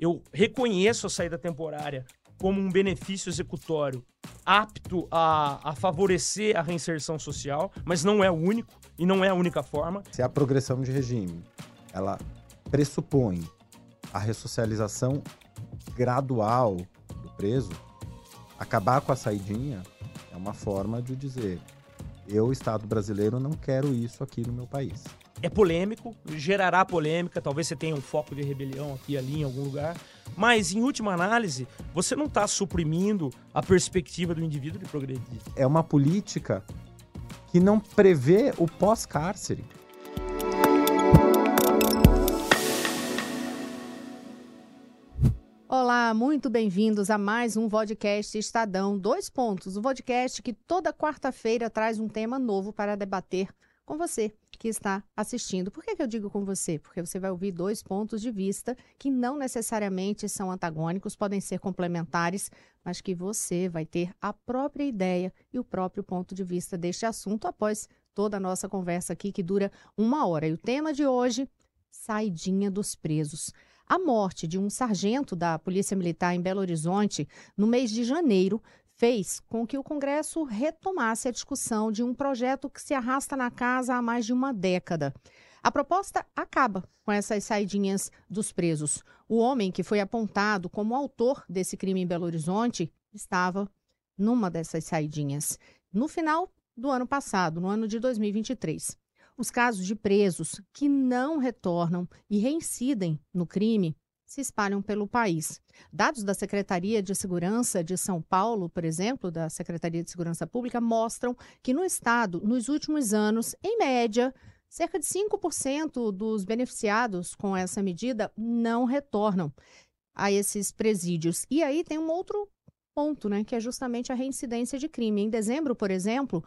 eu reconheço a saída temporária como um benefício executório apto a, a, favorecer a reinserção social, mas não é o único e não é a única forma. Se a progressão de regime ela pressupõe a ressocialização gradual do preso, acabar com a saidinha é uma forma de dizer eu, Estado brasileiro, não quero isso aqui no meu país. É polêmico, gerará polêmica, talvez você tenha um foco de rebelião aqui ali em algum lugar, mas em última análise, você não está suprimindo a perspectiva do indivíduo de progredir. É uma política que não prevê o pós-cárcere. Olá, muito bem-vindos a mais um podcast Estadão Dois Pontos, o podcast que toda quarta-feira traz um tema novo para debater com você que está assistindo. Por que, que eu digo com você? Porque você vai ouvir dois pontos de vista que não necessariamente são antagônicos, podem ser complementares, mas que você vai ter a própria ideia e o próprio ponto de vista deste assunto após toda a nossa conversa aqui, que dura uma hora. E o tema de hoje: saidinha dos presos. A morte de um sargento da Polícia Militar em Belo Horizonte no mês de janeiro fez com que o Congresso retomasse a discussão de um projeto que se arrasta na casa há mais de uma década. A proposta acaba com essas saidinhas dos presos. O homem que foi apontado como autor desse crime em Belo Horizonte estava numa dessas saidinhas. No final do ano passado, no ano de 2023. Os casos de presos que não retornam e reincidem no crime se espalham pelo país. Dados da Secretaria de Segurança de São Paulo, por exemplo, da Secretaria de Segurança Pública, mostram que no estado, nos últimos anos, em média, cerca de 5% dos beneficiados com essa medida não retornam a esses presídios. E aí tem um outro ponto, né, que é justamente a reincidência de crime. Em dezembro, por exemplo,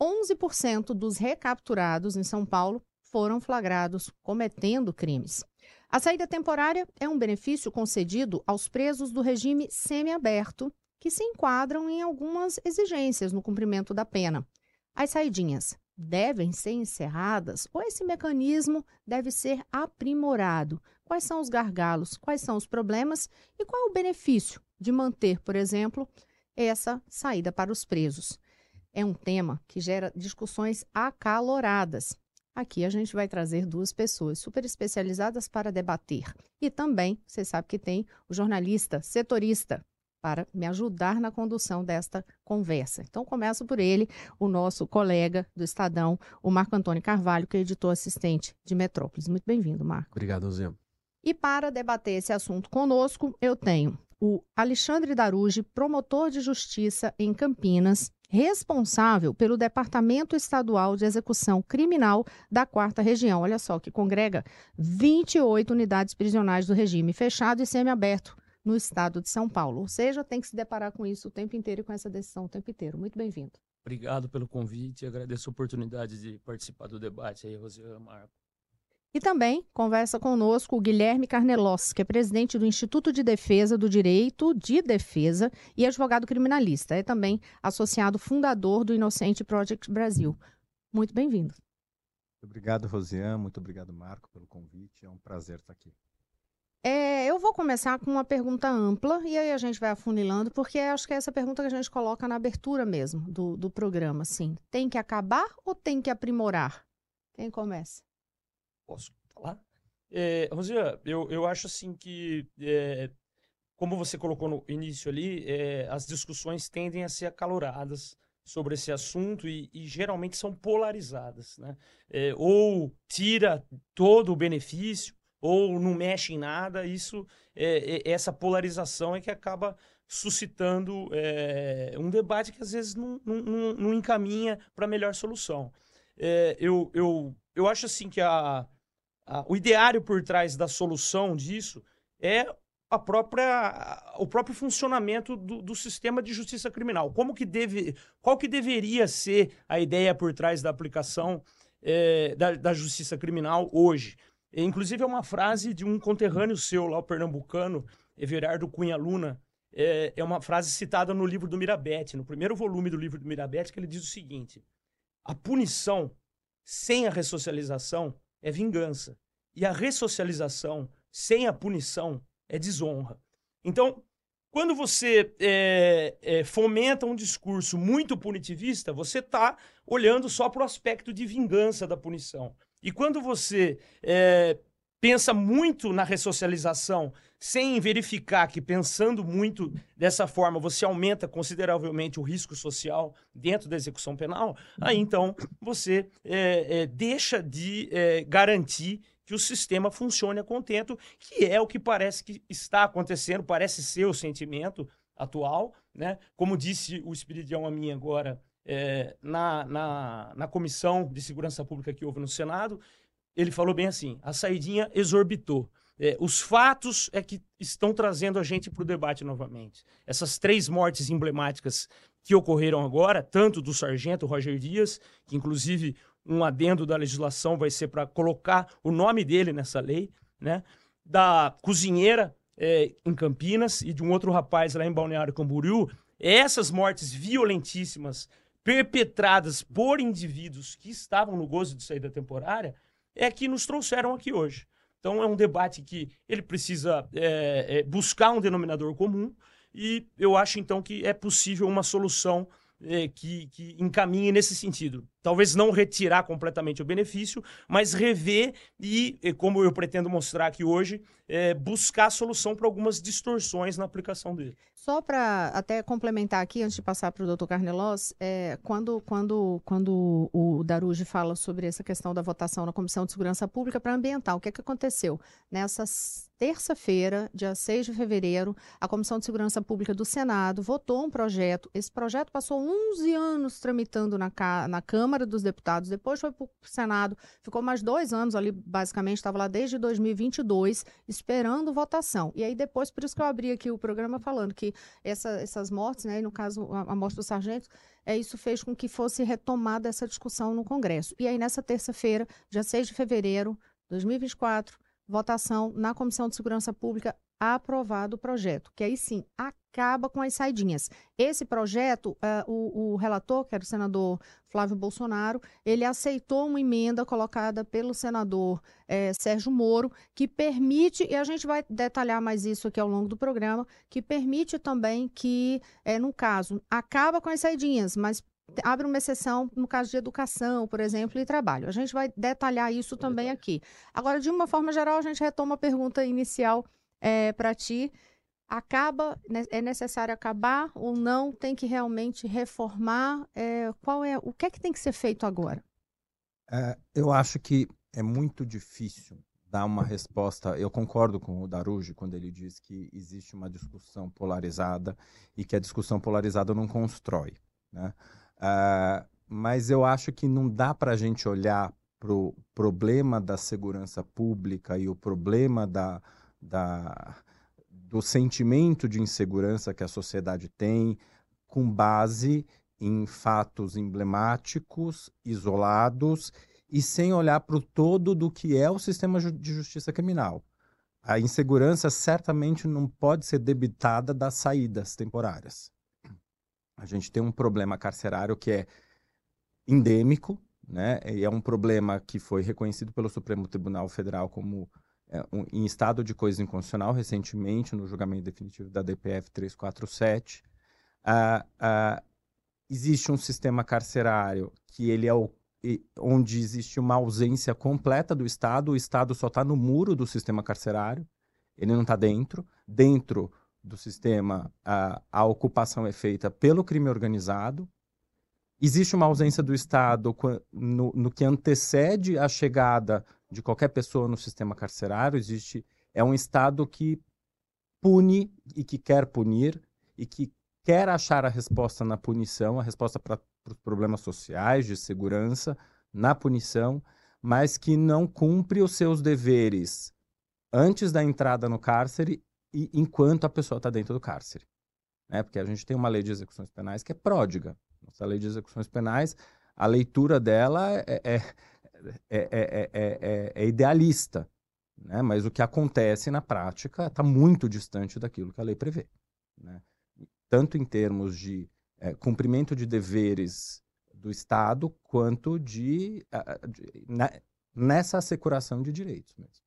11% dos recapturados em São Paulo foram flagrados cometendo crimes. A saída temporária é um benefício concedido aos presos do regime semiaberto, que se enquadram em algumas exigências no cumprimento da pena. As saidinhas devem ser encerradas ou esse mecanismo deve ser aprimorado? Quais são os gargalos? Quais são os problemas? E qual é o benefício de manter, por exemplo, essa saída para os presos? é um tema que gera discussões acaloradas. Aqui a gente vai trazer duas pessoas super especializadas para debater. E também, você sabe que tem o jornalista setorista para me ajudar na condução desta conversa. Então, começo por ele, o nosso colega do Estadão, o Marco Antônio Carvalho, que é editor assistente de Metrópolis. Muito bem-vindo, Marco. Obrigado, Zé. E para debater esse assunto conosco, eu tenho o Alexandre Darugi, promotor de justiça em Campinas, responsável pelo Departamento Estadual de Execução Criminal da Quarta Região. Olha só, que congrega 28 unidades prisionais do regime fechado e semiaberto no estado de São Paulo. Ou seja, tem que se deparar com isso o tempo inteiro e com essa decisão o tempo inteiro. Muito bem-vindo. Obrigado pelo convite, agradeço a oportunidade de participar do debate aí, Rosiana Marco. E também conversa conosco o Guilherme Carnelos, que é presidente do Instituto de Defesa do Direito de Defesa e advogado criminalista. É também associado fundador do Inocente Project Brasil. Muito bem-vindo. Obrigado, Rosiane. Muito obrigado, Marco, pelo convite. É um prazer estar aqui. É, eu vou começar com uma pergunta ampla e aí a gente vai afunilando, porque acho que é essa pergunta que a gente coloca na abertura mesmo do, do programa. Assim, tem que acabar ou tem que aprimorar? Quem começa? Posso falar? É, Rosia, eu, eu acho assim que, é, como você colocou no início ali, é, as discussões tendem a ser acaloradas sobre esse assunto e, e geralmente são polarizadas, né? É, ou tira todo o benefício ou não mexe em nada. Isso, é, é, essa polarização é que acaba suscitando um debate que às vezes não, não, não encaminha para a melhor solução. eu, eu, eu acho assim que a o ideário por trás da solução disso é a própria, o próprio funcionamento do, do, sistema de justiça criminal. Como que deve, qual que deveria ser a ideia por trás da aplicação é, da, da, justiça criminal hoje? Inclusive é uma frase de um conterrâneo seu lá, o pernambucano, Everardo Cunha Luna, é, é uma frase citada no livro do Mirabete, no primeiro volume do livro do Mirabete, que ele diz o seguinte: a punição sem a ressocialização é vingança. E a ressocialização sem a punição é desonra. Então, quando você é, é, fomenta um discurso muito punitivista, você está olhando só para o aspecto de vingança da punição. E quando você é, pensa muito na ressocialização sem verificar que pensando muito dessa forma você aumenta consideravelmente o risco social dentro da execução penal, aí então você é, é, deixa de é, garantir que o sistema funcione a contento, que é o que parece que está acontecendo, parece ser o sentimento atual, né? Como disse o Espiridião a mim agora na, na, na comissão de segurança pública que houve no Senado, ele falou bem assim: a saidinha exorbitou. É, os fatos é que estão trazendo a gente para o debate novamente. Essas três mortes emblemáticas que ocorreram agora, tanto do sargento Roger Dias, que inclusive um adendo da legislação vai ser para colocar o nome dele nessa lei, né? Da cozinheira é, em Campinas e de um outro rapaz lá em Balneário Camboriú. Essas mortes violentíssimas perpetradas por indivíduos que estavam no gozo de saída temporária é que nos trouxeram aqui hoje. Então é um debate que ele precisa é, é, buscar um denominador comum e eu acho então que é possível uma solução é, que, que encaminhe nesse sentido. Talvez não retirar completamente o benefício, mas rever e, como eu pretendo mostrar aqui hoje, é, buscar solução para algumas distorções na aplicação dele. Só para até complementar aqui, antes de passar para o doutor Carnelos, é, quando, quando, quando o Daruji fala sobre essa questão da votação na Comissão de Segurança Pública para Ambiental, o que, é que aconteceu? Nessa terça-feira, dia 6 de fevereiro, a Comissão de Segurança Pública do Senado votou um projeto. Esse projeto passou 11 anos tramitando na, na Câmara dos Deputados, depois foi para o Senado, ficou mais dois anos ali, basicamente, estava lá desde 2022, esperando votação. E aí depois, por isso que eu abri aqui o programa falando que essa, essas mortes, né, no caso a, a morte do sargento, é, isso fez com que fosse retomada essa discussão no Congresso. E aí nessa terça-feira, dia 6 de fevereiro de 2024, votação na Comissão de Segurança Pública aprovado o projeto, que aí sim acaba com as saidinhas. Esse projeto, uh, o, o, relator, que era o senador Flávio Bolsonaro, ele aceitou uma emenda colocada pelo senador eh, Sérgio Moro, que permite, e a gente vai detalhar mais isso aqui ao longo do programa, que permite também que, eh, no caso, acaba com as saidinhas, mas abre uma exceção no caso de educação, por exemplo, e trabalho. A gente vai detalhar isso também aqui. Agora, de uma forma geral, a gente retoma a pergunta inicial é, para ti. Acaba, né, é necessário acabar ou não? Tem que realmente reformar? É, qual é o que é que tem que ser feito agora? É, eu acho que é muito difícil dar uma resposta. Eu concordo com o Daruji quando ele diz que existe uma discussão polarizada e que a discussão polarizada não constrói. Né? Uh, mas eu acho que não dá para a gente olhar para o problema da segurança pública e o problema da, da, do sentimento de insegurança que a sociedade tem com base em fatos emblemáticos, isolados e sem olhar para o todo do que é o sistema de justiça criminal. A insegurança certamente não pode ser debitada das saídas temporárias. A gente tem um problema carcerário que é endêmico, né? E é um problema que foi reconhecido pelo Supremo Tribunal Federal como em estado de coisa inconstitucional recentemente, no julgamento definitivo da DPF 347. Ah, ah, existe um sistema carcerário que ele é o, onde existe uma ausência completa do Estado, o Estado só está no muro do sistema carcerário, ele não está dentro. Dentro do sistema, a, a ocupação é feita pelo crime organizado. Existe uma ausência do Estado no, no que antecede a chegada de qualquer pessoa no sistema carcerário. Existe é um Estado que pune e que quer punir e que quer achar a resposta na punição, a resposta para os problemas sociais, de segurança, na punição, mas que não cumpre os seus deveres antes da entrada no cárcere e enquanto a pessoa está dentro do cárcere. Né? Porque a gente tem uma lei de execuções penais que é pródiga. Nossa lei de execuções penais, a leitura dela é, é, é, é idealista. Né? Mas o que acontece na prática está muito distante daquilo que a lei prevê. Né? Tanto em termos de cumprimento de deveres do Estado, quanto de, de, de nessa assecuração de direitos mesmo.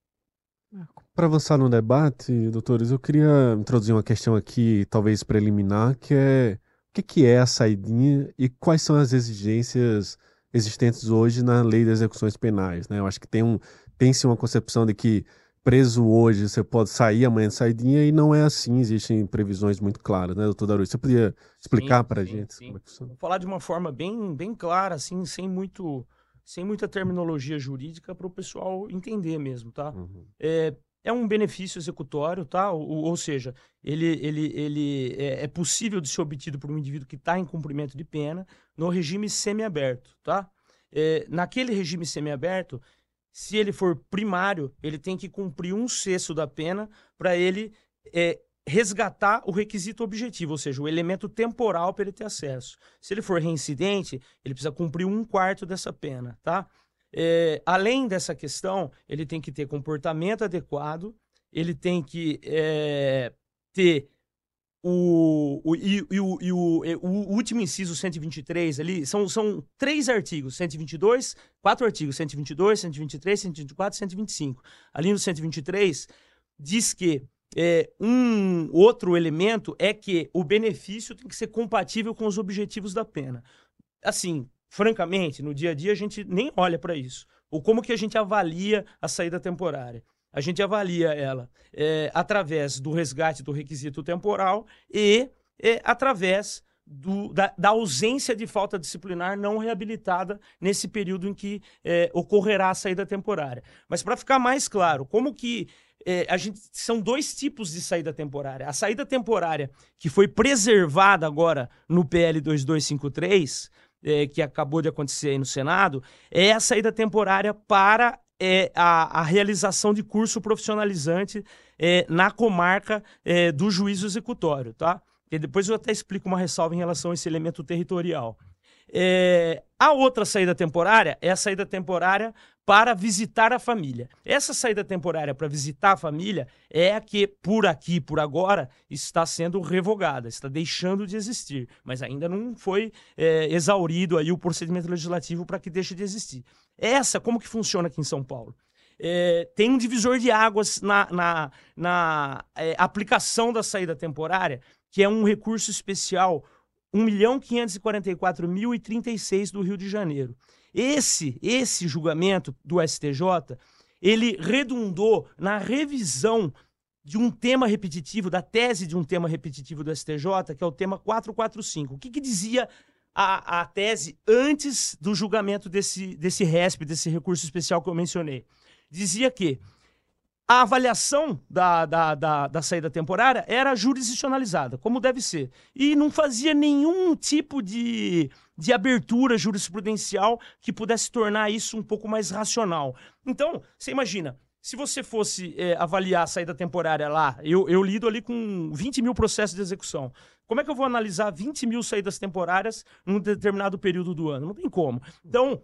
Para avançar no debate, doutores, eu queria introduzir uma questão aqui, talvez preliminar, que é o que, que é a saidinha e quais são as exigências existentes hoje na lei das execuções penais. Né? Eu acho que tem um, tem-se uma concepção de que preso hoje você pode sair amanhã de saidinha e não é assim, existem previsões muito claras, né, doutor Daru? Você podia explicar para a gente sim. como é que funciona? Vou falar de uma forma bem, bem clara, assim, sem muito sem muita terminologia jurídica para o pessoal entender mesmo, tá? Uhum. É, é um benefício executório, tá? Ou, ou seja, ele, ele, ele é, é, possível de ser obtido por um indivíduo que está em cumprimento de pena no regime semiaberto, tá? É, naquele regime semiaberto, se ele for primário, ele tem que cumprir um sexto da pena para ele é, resgatar o requisito objetivo, ou seja, o elemento temporal para ele ter acesso. Se ele for reincidente, ele precisa cumprir um quarto dessa pena, tá? É, além dessa questão, ele tem que ter comportamento adequado, ele tem que é, ter o, o, e, e, o, e o, o, último inciso 123 ali, são, são três artigos, 122, quatro artigos, 122, 123, 124 125. Ali no 123, diz que é, um outro elemento é que o benefício tem que ser compatível com os objetivos da pena. Assim, francamente, no dia a dia a gente nem olha para isso. Ou como que a gente avalia a saída temporária? A gente avalia ela é, através do resgate do requisito temporal e é, através do, da, da, ausência de falta disciplinar não reabilitada nesse período em que é, ocorrerá a saída temporária. Mas para ficar mais claro, como que é, a gente são dois tipos de saída temporária. A saída temporária que foi preservada agora no PL 2253, é, que acabou de acontecer aí no Senado, é a saída temporária para é, a, a realização de curso profissionalizante é, na comarca é, do juízo executório, tá? E depois eu até explico uma ressalva em relação a esse elemento territorial. É, a outra saída temporária é a saída temporária para visitar a família. Essa saída temporária para visitar a família é a que, por aqui, por agora, está sendo revogada, está deixando de existir, mas ainda não foi é, exaurido aí o procedimento legislativo para que deixe de existir. Essa, como que funciona aqui em São Paulo? É, tem um divisor de águas na, na, na é, aplicação da saída temporária, que é um recurso especial 1.544.036 do Rio de Janeiro. Esse, esse julgamento do STJ, ele redundou na revisão de um tema repetitivo, da tese de um tema repetitivo do STJ, que é o tema 445. O que, que dizia a, a tese antes do julgamento desse, desse RESP, desse recurso especial que eu mencionei? Dizia que a avaliação da, da, da, da, saída temporária era jurisdicionalizada, como deve ser. E não fazia nenhum tipo de, de abertura jurisprudencial que pudesse tornar isso um pouco mais racional. Então, você imagina, se você fosse é, avaliar a saída temporária lá, eu, eu lido ali com 20 mil processos de execução. Como é que eu vou analisar 20 mil saídas temporárias num determinado período do ano? Não tem como. Então,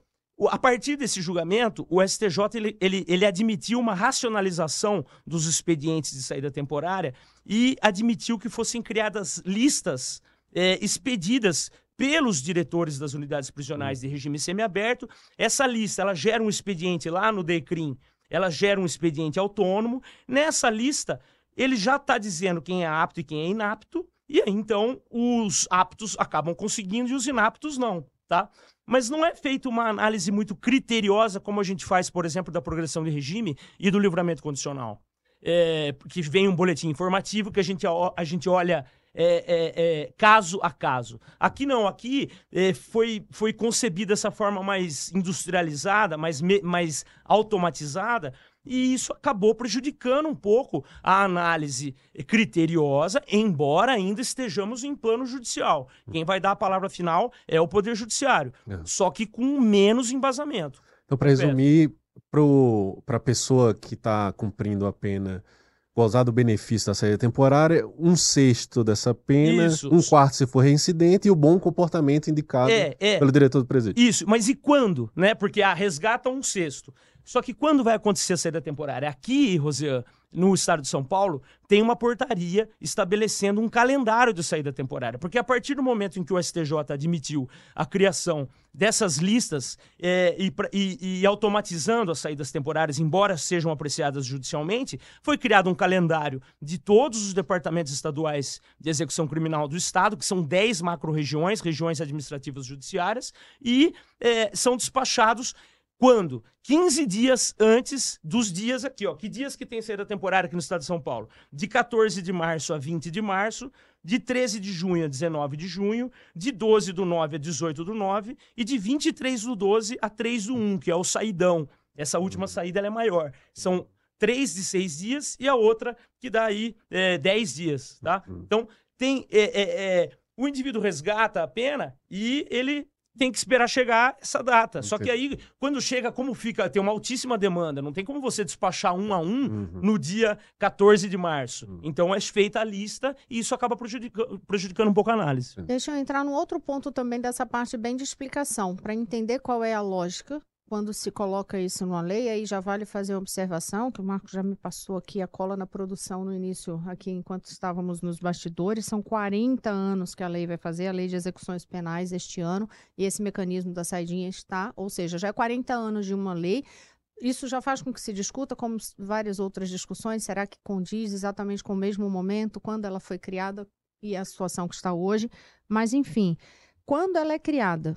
a partir desse julgamento, o STJ ele, ele, ele, admitiu uma racionalização dos expedientes de saída temporária e admitiu que fossem criadas listas é, expedidas pelos diretores das unidades prisionais de regime semiaberto. Essa lista ela gera um expediente lá no DECRIM, ela gera um expediente autônomo. Nessa lista, ele já está dizendo quem é apto e quem é inapto, e aí, então os aptos acabam conseguindo e os inaptos não, tá? Mas não é feita uma análise muito criteriosa, como a gente faz, por exemplo, da progressão de regime e do livramento condicional. É, que vem um boletim informativo que a gente, a gente olha é, é, é, caso a caso. Aqui não, aqui é, foi, foi concebida essa forma mais industrializada, mais, mais automatizada, e isso acabou prejudicando um pouco a análise criteriosa, embora ainda estejamos em plano judicial. Quem vai dar a palavra final é o Poder Judiciário, é. só que com menos embasamento. Então, para resumir, para a pessoa que está cumprindo a pena gozar do benefício da saída temporária, um sexto dessa pena, Isso. um quarto se for reincidente e o bom comportamento indicado é, é. pelo diretor do presídio. Isso, mas e quando? Né? Porque a resgata um sexto. Só que quando vai acontecer a saída temporária? Aqui, Rosiane, no estado de São Paulo, tem uma portaria estabelecendo um calendário de saída temporária. Porque a partir do momento em que o STJ admitiu a criação dessas listas é, e, e, e, automatizando as saídas temporárias, embora sejam apreciadas judicialmente, foi criado um calendário de todos os departamentos estaduais de execução criminal do Estado, que são 10 macro-regiões, regiões administrativas judiciárias, e é, são despachados quando? 15 dias antes dos dias aqui, ó. Que dias que tem saída temporária aqui no estado de São Paulo? De 14 de março a 20 de março, de 13 de junho a 19 de junho, de 12 do 9 a 18 do 9 e de 23 do 12 a 3 do 1, que é o saidão. Essa última uhum. saída é maior. São três de seis dias e a outra que dá aí é, 10 dias, tá? Uhum. Então, tem... É, é, é, o indivíduo resgata a pena e ele tem que esperar chegar essa data. Só que aí, quando chega, como fica, tem uma altíssima demanda, não tem como você despachar um a um uhum. no dia 14 de março. Uhum. Então é feita a lista e isso acaba prejudica prejudicando um pouco a análise. Deixa eu entrar num outro ponto também dessa parte bem de explicação, para entender qual é a lógica quando se coloca isso numa lei, aí já vale fazer uma observação, que o Marco já me passou aqui a cola na produção no início, aqui enquanto estávamos nos bastidores. São 40 anos que a lei vai fazer, a lei de execuções penais este ano, e esse mecanismo da saidinha está, ou seja, já é 40 anos de uma lei. Isso já faz com que se discuta, como várias outras discussões, será que condiz exatamente com o mesmo momento, quando ela foi criada e a situação que está hoje? Mas, enfim, quando ela é criada,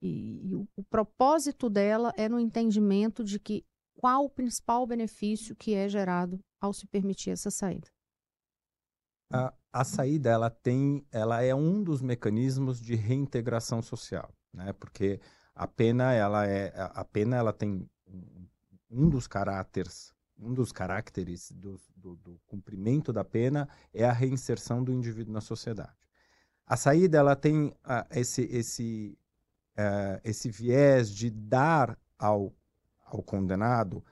e, e o, o, propósito dela é no entendimento de que qual o principal benefício que é gerado ao se permitir essa saída. A, a saída ela tem, ela é um dos mecanismos de reintegração social, né? Porque a pena ela é, a pena ela tem um dos caráteres, um dos caracteres do, do, do cumprimento da pena é a reinserção do indivíduo na sociedade. A saída ela tem uh, esse, esse uh, esse viés de dar ao, ao condenado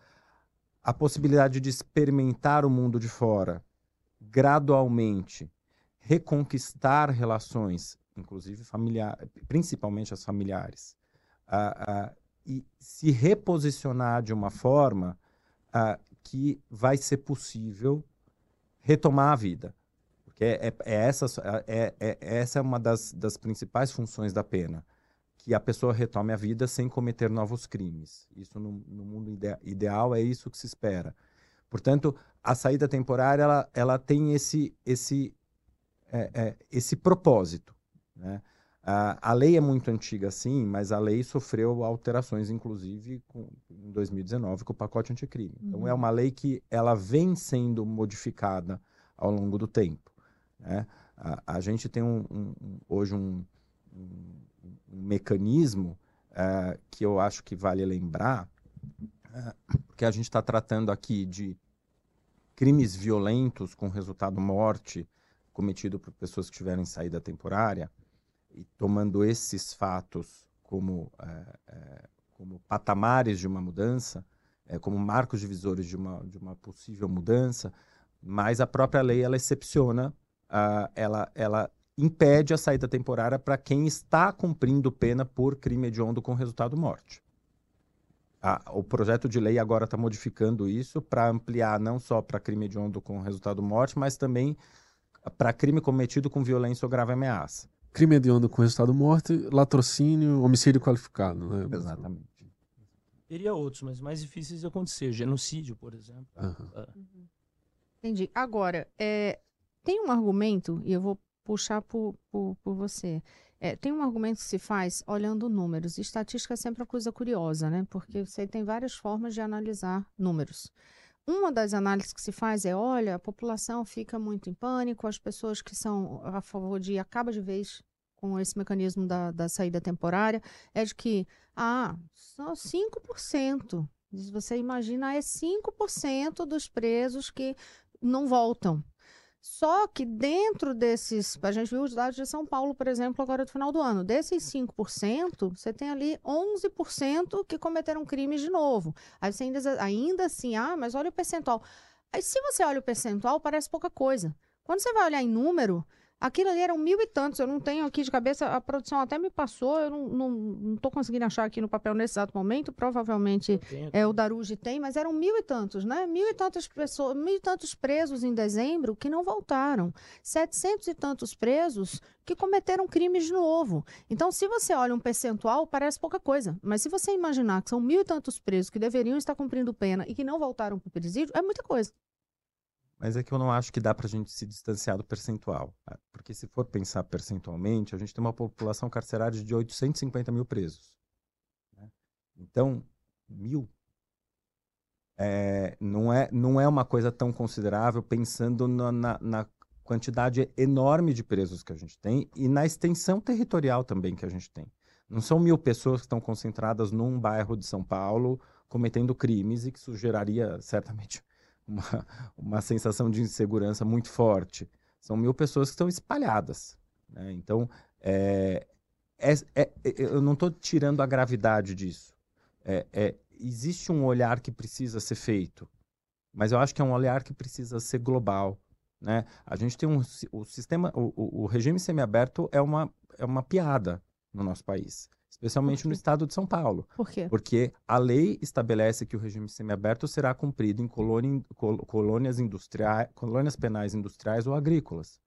a possibilidade de experimentar o mundo de fora, gradualmente, reconquistar relações, inclusive familiares, principalmente as familiares, uh, uh, e se reposicionar de uma forma uh, que vai ser possível retomar a vida. Porque é, é, é essa, é, é, essa é uma das, das principais funções da pena que a pessoa retome a vida sem cometer novos crimes. Isso no, no mundo ide ideal é isso que se espera. Portanto, a saída temporária ela, ela tem esse esse é, é, esse propósito. Né? A, a lei é muito antiga, sim, mas a lei sofreu alterações, inclusive com, em 2019 com o pacote anticrime. Então, uhum. Então é uma lei que ela vem sendo modificada ao longo do tempo. Né? A, a gente tem um, um, hoje um, um um mecanismo uh, que eu acho que vale lembrar, uh, porque a gente está tratando aqui de crimes violentos com resultado morte cometido por pessoas que tiverem saída temporária e tomando esses fatos como, uh, como patamares de uma mudança, como marcos divisores de uma, de uma possível mudança, mas a própria lei ela excepciona, ela, ela impede a saída temporária para quem está cumprindo pena por crime hediondo com resultado morte. o projeto de lei agora está modificando isso para ampliar não só para crime hediondo com resultado morte, mas também para crime cometido com violência ou grave ameaça. Crime hediondo com resultado morte, latrocínio, homicídio qualificado, né? Exatamente. Teria outros, mas mais difíceis de acontecer. Genocídio, por exemplo. Uhum. Entendi. Agora, é, tem um argumento, e eu vou puxar por, por, por você. É, tem um argumento que se faz olhando números. Estatística é sempre uma coisa curiosa, né? Porque você tem várias formas de analisar números. Uma das análises que se faz é, olha, a população fica muito em pânico, as pessoas que são a favor de acaba de vez com esse mecanismo da, da saída temporária, é de que, ah, só 5%. Você imagina, é 5% dos presos que não voltam. Só que dentro desses, a gente viu os dados de São Paulo, por exemplo, agora do final do ano, desses 5%, você tem ali 11% que cometeram crimes de novo. Aí você ainda, ainda assim, ah, mas olha o percentual. Aí se você olha o percentual, parece pouca coisa. Quando você vai olhar em número, Aquilo ali eram mil e tantos, eu não tenho aqui de cabeça, a produção até me passou, eu não, não, não tô conseguindo achar aqui no papel nesse exato momento, provavelmente é, o Daruji tem, mas eram mil e tantos, né? Mil e tantas pessoas, mil e tantos presos em dezembro que não voltaram. Setecentos e tantos presos que cometeram crimes de novo. Então, se você olha um percentual, parece pouca coisa. Mas se você imaginar que são mil e tantos presos que deveriam estar cumprindo pena e que não voltaram para o presídio, é muita coisa. Mas é que eu não acho que dá pra gente se distanciar do percentual. Porque se for pensar percentualmente, a gente tem uma população carcerária de 850 mil presos. né? Então, mil é, não, é, não é uma coisa tão considerável pensando na, na- na quantidade enorme de presos que a gente tem e na extensão territorial também que a gente tem. Não são mil pessoas que estão concentradas num bairro de São Paulo cometendo crimes e que isso geraria certamente uma, uma sensação de insegurança muito forte. São mil pessoas que estão espalhadas. né? Então, é, é- é- é- eu não estou tirando a gravidade disso. É- é, existe um olhar que precisa ser feito, mas eu acho que é um olhar que precisa ser global. Né? A gente tem um o sistema, o- o regime semiaberto é uma, é uma piada no nosso país, especialmente no estado de São Paulo. Por quê? Porque a lei estabelece que o regime semiaberto será cumprido em colônia- col- colônias, industriais, colônias penais industriais ou agrícolas.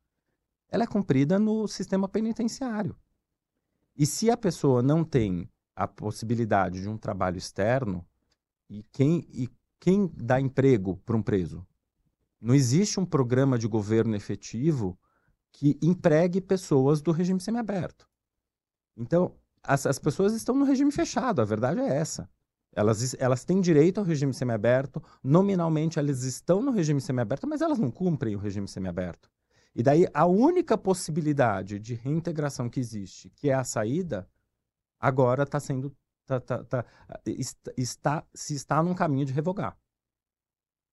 Ela é cumprida no sistema penitenciário. E se a pessoa não tem a possibilidade de um trabalho externo, e quem, e quem dá emprego para um preso? Não existe um programa de governo efetivo que empregue pessoas do regime semiaberto. Então, as, as pessoas estão no regime fechado, a verdade é essa. Elas, elas têm direito ao regime semiaberto, nominalmente elas estão no regime semiaberto, mas elas não cumprem o regime semiaberto. E daí a única possibilidade de reintegração que existe, que é a saída, agora está sendo. tá- tá- tá- est- está, se está num caminho de revogar.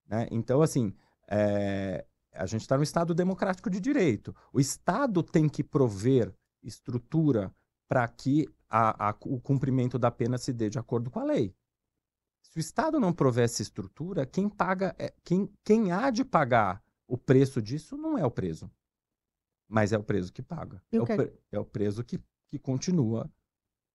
né? Então, assim, é, a gente está no Estado democrático de direito. O Estado tem que prover estrutura para que a- a- o cumprimento da pena se dê de acordo com a lei. Se o Estado não prover essa estrutura, quem paga, é- quem, quem há de pagar o preço disso não é o preso, mas é o preso que paga. É o é- pre- é o preso que, que continua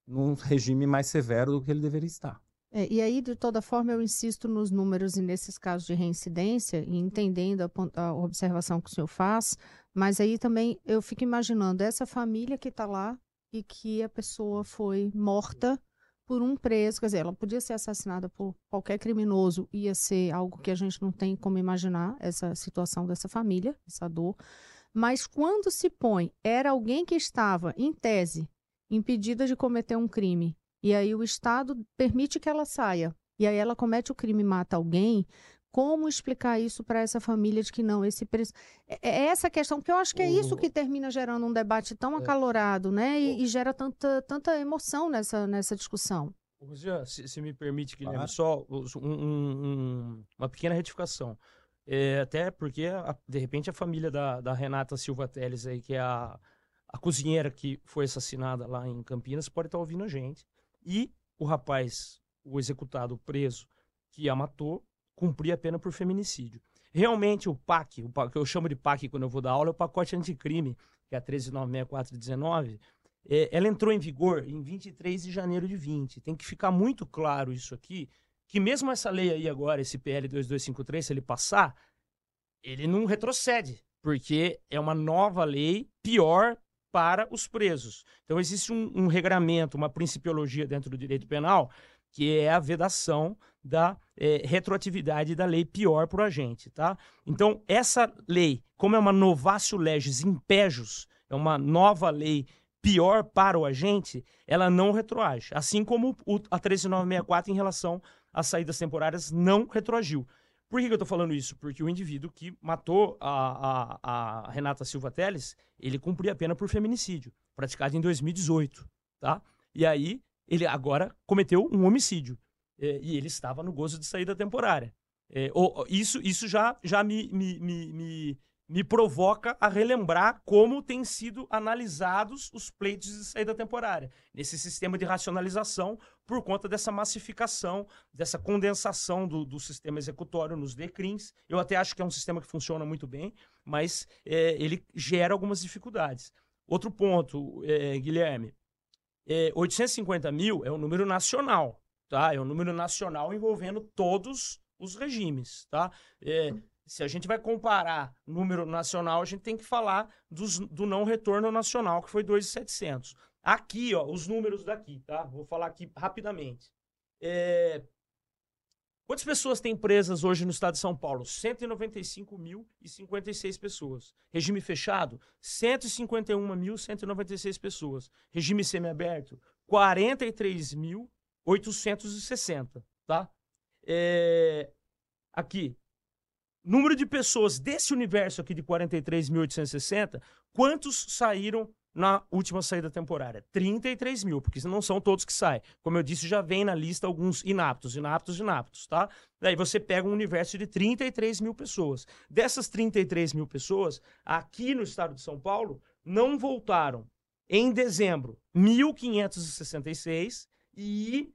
num regime mais severo do que ele deveria estar. É, e aí, de toda forma, eu insisto nos números e nesses casos de reincidência, e entendendo a, a observação que o senhor faz, mas aí também eu fico imaginando essa família que está lá e que a pessoa foi morta por um preso, quer dizer, ela podia ser assassinada por qualquer criminoso, ia ser algo que a gente não tem como imaginar, essa situação dessa família, essa dor. Mas quando se põe, era alguém que estava, em tese, impedida de cometer um crime, e aí o Estado permite que ela saia. E aí ela comete o crime e mata alguém. Como explicar isso para essa família de que não, esse preço. É é essa questão, porque eu acho que é isso que termina gerando um debate tão É. acalorado, né? E, e gera tanta, tanta emoção nessa, nessa discussão. Ô, Jean, se, se me permite, Guilherme, Claro. só um- um- um- uma pequena retificação. É, até porque, a- de repente, a família da, da Renata Silva Teles, aí, que é a, a cozinheira que foi assassinada lá em Campinas, pode estar ouvindo a gente. E o rapaz, o executado, o preso, que a matou, cumpria a pena por feminicídio. Realmente, o PAC, o pa- que eu chamo de PAC quando eu vou dar aula, é o pacote anticrime, que é a 1396419, é, ela entrou em vigor em 23 de janeiro de 20. Tem que ficar muito claro isso aqui, que mesmo essa lei aí agora, esse PL 2253, se ele passar, ele não retrocede, porque é uma nova lei pior para os presos. Então existe um, um regramento, uma principiologia dentro do direito penal, que é a vedação da eh, retroatividade da lei pior para o agente, tá? Então essa lei, como é uma novatio legis impejus, é uma nova lei pior para o agente, ela não retroage. Assim como o, a 13964 em relação às saídas temporárias não retroagiu. Por que, que eu estou falando isso? Porque o indivíduo que matou a, a, a Renata Silva Teles, ele cumpria a pena por feminicídio, praticado em 2018, tá? E aí, ele agora cometeu um homicídio. É, e ele estava no gozo de saída temporária. É, o- o- isso isso já, já me, me, me, me, me provoca a relembrar como têm sido analisados os pleitos de saída temporária, nesse sistema de racionalização, por conta dessa massificação, dessa condensação do, do sistema executório nos DECRIMs. Eu até acho que é um sistema que funciona muito bem, mas é, ele gera algumas dificuldades. Outro ponto, é, Guilherme, é, 850 mil é um número nacional, tá? É um número nacional envolvendo todos os regimes, tá? É, se a gente vai comparar número nacional, a gente tem que falar dos, do não retorno nacional, que foi 2,700. Aqui, ó, os números daqui, tá? Vou falar aqui rapidamente. É... Quantas pessoas tem presas hoje no estado de São Paulo? 195.056 pessoas. Regime fechado? 151.196 pessoas. Regime semiaberto? 43.860, tá? É... Aqui, número de pessoas desse universo aqui de 43.860, quantos saíram na última saída temporária? 33 mil, porque não são todos que saem. Como eu disse, já vem na lista alguns inaptos, inaptos, inaptos, tá? Daí você pega um universo de 33 mil pessoas. Dessas 33 mil pessoas, aqui no estado de São Paulo, não voltaram em dezembro 1.566 e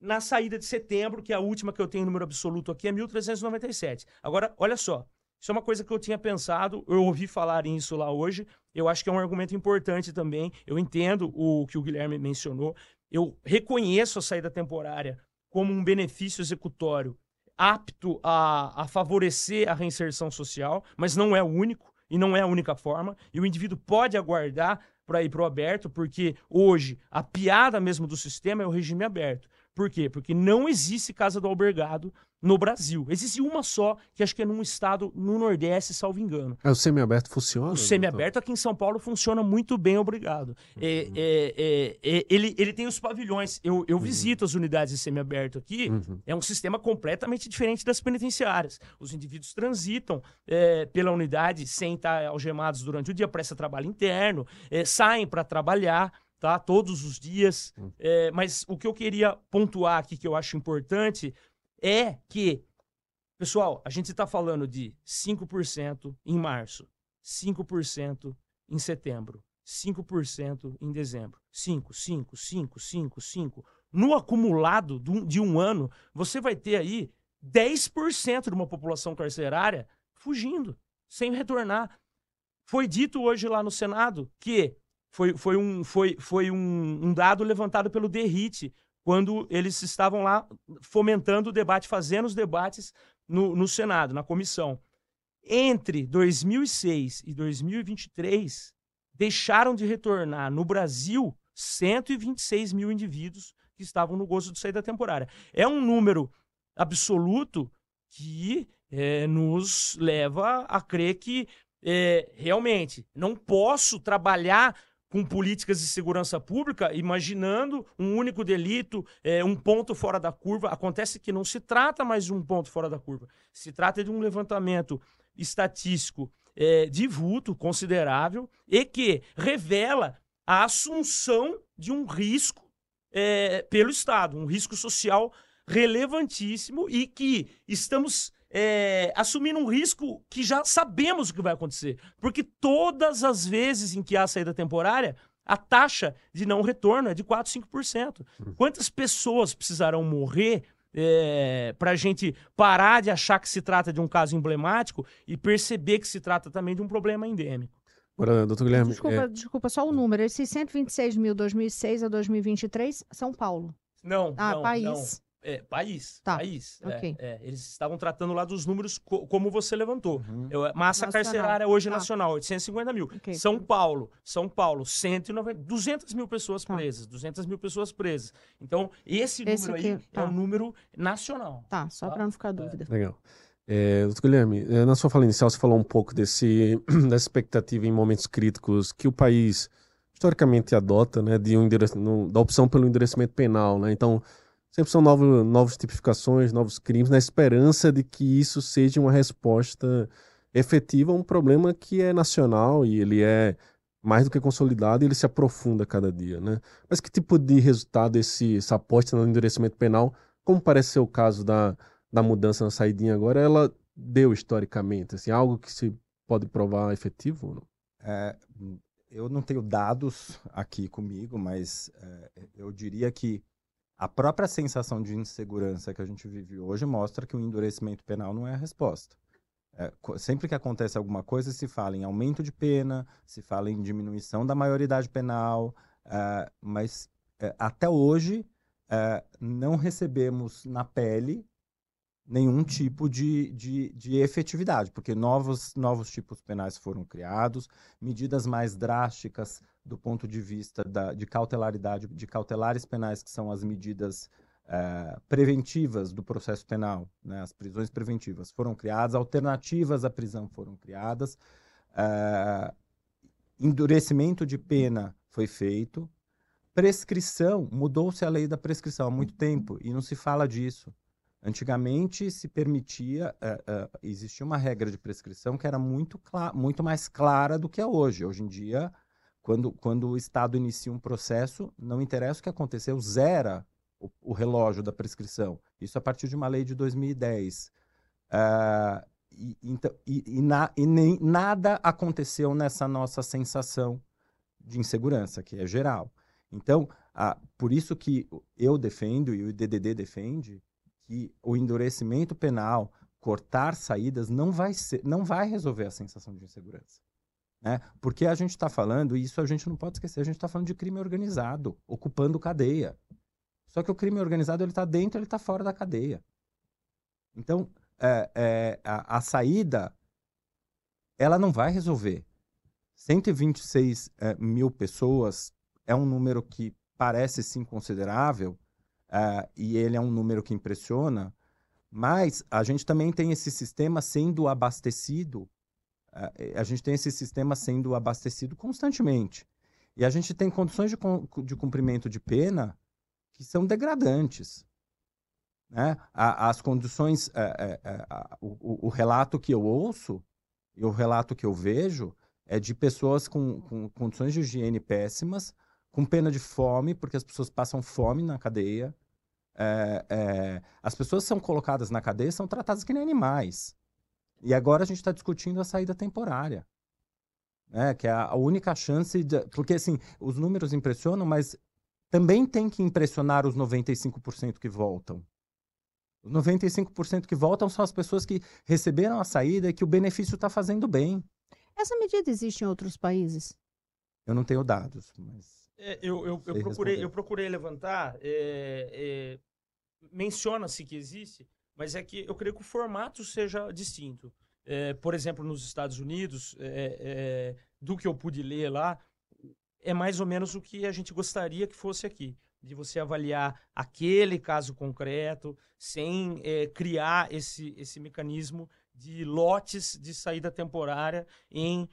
na saída de setembro, que é a última que eu tenho número absoluto aqui, é 1397. Agora, olha só. Isso é uma coisa que eu tinha pensado, eu ouvi falar isso lá hoje. Eu acho que é um argumento importante também. Eu entendo o que o Guilherme mencionou. Eu reconheço a saída temporária como um benefício executório apto a, a favorecer a reinserção social, mas não é o único e não é a única forma. E o indivíduo pode aguardar para ir para o aberto, porque hoje a piada mesmo do sistema é o regime aberto. Por quê? Porque não existe casa do albergado no Brasil. Existe uma só, que acho que é num estado no Nordeste, salvo engano. É, o semiaberto funciona? O semiaberto aqui em São Paulo funciona muito bem, obrigado. Uhum. É, é, é, é, ele, ele tem os pavilhões. Eu, eu uhum. visito as unidades de semiaberto aqui. Uhum. É um sistema completamente diferente das penitenciárias. Os indivíduos transitam é, pela unidade sem estar algemados durante o dia, presta trabalho interno, é, saem para trabalhar tá? Todos os dias. Hum. É, mas o que eu queria pontuar aqui, que eu acho importante, é que, pessoal, a gente está falando de 5% em março, 5% em setembro, 5% em dezembro. 5, 5, 5, 5, 5. No acumulado de um ano, você vai ter aí 10% de uma população carcerária fugindo, sem retornar. Foi dito hoje lá no Senado que foi, foi, um, foi, foi um, um dado levantado pelo Derrite, quando eles estavam lá fomentando o debate, fazendo os debates no, no Senado, na comissão. Entre 2006 e 2023, deixaram de retornar no Brasil 126 mil indivíduos que estavam no gozo de saída temporária. É um número absoluto que é, nos leva a crer que é, realmente não posso trabalhar com políticas de segurança pública, imaginando um único delito, é, um ponto fora da curva. Acontece que não se trata mais de um ponto fora da curva, se trata de um levantamento estatístico é, de vulto considerável e que revela a assunção de um risco é, pelo Estado, um risco social relevantíssimo e que estamos é, assumindo um risco que já sabemos o que vai acontecer. Porque todas as vezes em que há saída temporária, a taxa de não retorno é de 4, 5%. Hum. Quantas pessoas precisarão morrer é, para a gente parar de achar que se trata de um caso emblemático e perceber que se trata também de um problema endêmico? Agora, doutor Guilherme. Desculpa, é... desculpa, só o número. Esses 126 mil 2006 a 2023, São Paulo. Não, ah, não, país. Não. É, país. Tá. País. É, okay. É, é, eles estavam tratando lá dos números co como você levantou. Uhum. Eu, massa nacional. carcerária hoje tá. nacional, 850 mil. Okay. São Paulo, São Paulo, 190, 200 mil pessoas tá. presas. 200 mil pessoas presas. Então, esse, esse número aqui, aí tá. é um número nacional. Tá, só para não ficar dúvida. Legal. É, doutor Guilherme, é, na sua fala inicial você falou um pouco desse, dessa expectativa em momentos críticos que o país historicamente adota, né, de um no, da opção pelo endurecimento penal, né? Então, Sempre são novos, novas tipificações, novos crimes, na esperança de que isso seja uma resposta efetiva a um problema que é nacional e ele é mais do que consolidado e ele se aprofunda cada dia, né? Mas que tipo de resultado esse, essa aposta no endurecimento penal, como parece ser o caso da, da mudança na saidinha agora, ela deu historicamente, assim, algo que se pode provar efetivo não? É, eu não tenho dados aqui comigo, mas é, eu diria que a própria sensação de insegurança que a gente vive hoje mostra que o endurecimento penal não é a resposta. É, sempre que acontece alguma coisa, se fala em aumento de pena, se fala em diminuição da maioridade penal, é, mas é, até hoje é, não recebemos na pele nenhum tipo de, de, de, efetividade, porque novos, novos tipos penais foram criados, medidas mais drásticas do ponto de vista da, de cautelaridade, de cautelares penais, que são as medidas é, preventivas do processo penal, né, as prisões preventivas foram criadas, alternativas à prisão foram criadas, é, endurecimento de pena foi feito, prescrição, mudou-se a lei da prescrição há muito tempo e não se fala disso. Antigamente se permitia, uh, uh, existia uma regra de prescrição que era muito, muito mais clara do que é hoje. Hoje em dia, quando, quando o Estado inicia um processo, não interessa o que aconteceu, zera o, o relógio da prescrição. Isso a partir de uma lei de 2010. Uh, e, então, e, e, na, e nem, nada aconteceu nessa nossa sensação de insegurança, que é geral. Então, por isso que eu defendo e o DDD defende que o endurecimento penal, cortar saídas, não vai, ser, não vai resolver a sensação de insegurança. Né? Porque a gente está falando, e isso a gente não pode esquecer, a gente está falando de crime organizado, ocupando cadeia. Só que o crime organizado ele está dentro, ele está fora da cadeia. Então, é, é, a, a, saída, ela não vai resolver. 126 é, mil pessoas é um número que parece sim considerável, uh, e ele é um número que impressiona, mas a gente também tem esse sistema sendo abastecido, a gente tem esse sistema sendo abastecido constantemente. E a gente tem condições de, de cumprimento de pena que são degradantes. Né? as condições, é, é, o, o, relato que eu ouço e o relato que eu vejo é de pessoas com, com condições de higiene péssimas, com pena de fome, porque as pessoas passam fome na cadeia, é, é, as pessoas são colocadas na cadeia são tratadas que nem animais. E agora a gente está discutindo a saída temporária. Né? Que é a única chance. De, porque, assim, os números impressionam, mas também tem que impressionar os 95% que voltam. Os 95% que voltam são as pessoas que receberam a saída e que o benefício está fazendo bem. Essa medida existe em outros países? Eu não tenho dados, mas. É, eu, eu, eu, procurei, eu procurei levantar, é, é, menciona-se que existe, mas é que eu creio que o formato seja distinto. É, por exemplo, nos Estados Unidos, é, é, do que eu pude ler lá, é mais ou menos o que a gente gostaria que fosse aqui. De você avaliar aquele caso concreto, sem criar esse, esse mecanismo de lotes de saída temporária em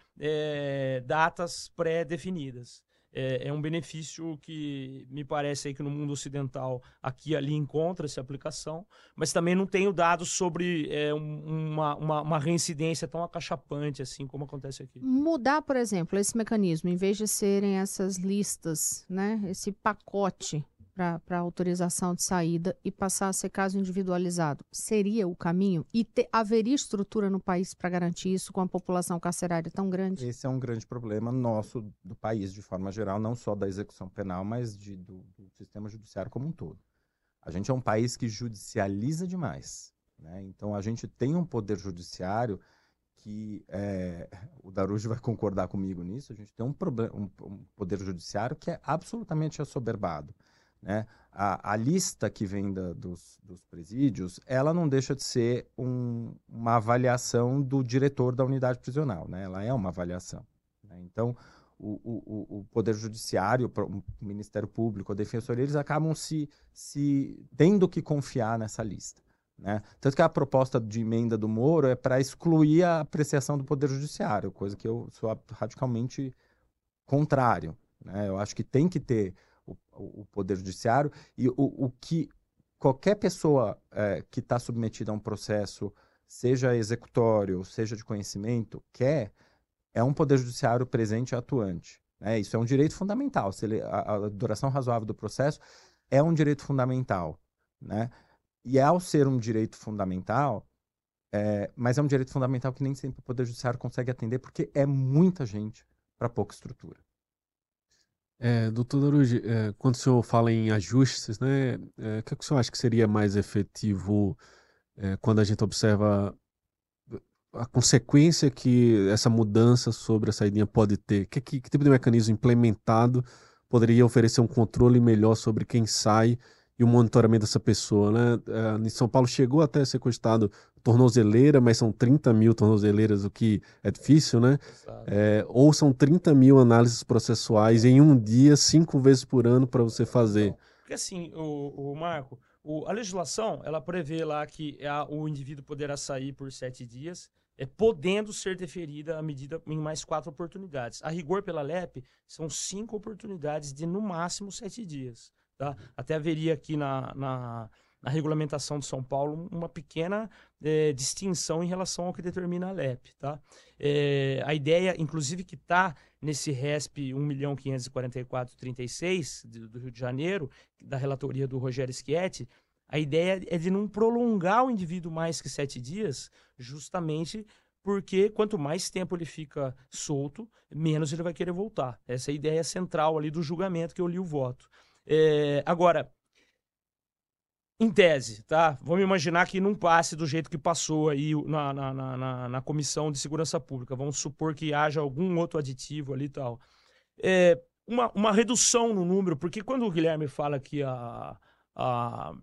datas pré-definidas é, é, um benefício que me parece aí que no mundo ocidental aqui e ali encontra essa aplicação, mas também não tenho dados sobre é, uma, uma, uma, reincidência tão acachapante assim como acontece aqui. Mudar, por exemplo, esse mecanismo, em vez de serem essas listas, né, esse pacote para autorização de saída e passar a ser caso individualizado, seria o caminho? E haveria estrutura no país para garantir isso com a população carcerária tão grande? Esse é um grande problema nosso do país, de forma geral, não só da execução penal, mas de, do, do sistema judiciário como um todo. A gente é um país que judicializa demais. Né? Então, a gente tem um poder judiciário que é, o Darujo vai concordar comigo nisso. A gente tem um, um, um poder judiciário que é absolutamente assoberbado. Né? A, a lista que vem da, dos, dos, presídios, ela não deixa de ser um, uma avaliação do diretor da unidade prisional, né? ela é uma avaliação. Né? Então, o, o, o, Poder Judiciário, o Ministério Público, a Defensoria, eles acabam se, se tendo que confiar nessa lista. Né? Tanto que a proposta de emenda do Moro é para excluir a apreciação do Poder Judiciário, coisa que eu sou radicalmente contrário. Né? Eu acho que tem que ter o, Poder Judiciário e o, o que qualquer pessoa é, que está submetida a um processo, seja executório, seja de conhecimento, quer, é um Poder Judiciário presente e atuante. Né? Isso é um direito fundamental. Ele, a, a, duração razoável do processo é um direito fundamental. Né? E ao ser um direito fundamental, É, mas é um direito fundamental que nem sempre o Poder Judiciário consegue atender, porque é muita gente para pouca estrutura. É, doutor Daruji, é, quando o senhor fala em ajustes, né, é, o que, é o senhor acha que seria mais efetivo é, quando a gente observa a consequência que essa mudança sobre a saída pode ter? Que, que, que, tipo de mecanismo implementado poderia oferecer um controle melhor sobre quem sai e o monitoramento dessa pessoa? Né? É, em São Paulo chegou até a ser cogitado tornozeleira, mas são 30 mil tornozeleiras, o que é difícil, né? É, ou são 30 mil análises processuais em um dia, cinco vezes por ano para você fazer. Porque assim, o, o Marco, o, a legislação, ela prevê lá que a, o indivíduo poderá sair por sete dias, é, podendo ser deferida a medida em mais quatro oportunidades. A rigor pela LEP, são cinco oportunidades de no máximo sete dias. Tá? Até haveria aqui na, na, na regulamentação de São Paulo uma pequena é, distinção em relação ao que determina a LEP. Tá? É, a ideia, inclusive, que está nesse RESP 1.544.36 do, Rio de Janeiro, da relatoria do Rogério Schietti, a ideia é de não prolongar o indivíduo mais que sete dias, justamente porque quanto mais tempo ele fica solto, menos ele vai querer voltar. Essa é a ideia central ali do julgamento que eu li o voto. É, agora, em tese, tá? Vamos imaginar que não passe do jeito que passou aí na, na, na, na Comissão de Segurança Pública. Vamos supor que haja algum outro aditivo ali e tal. É, uma, uma redução no número, porque quando o Guilherme fala que a, a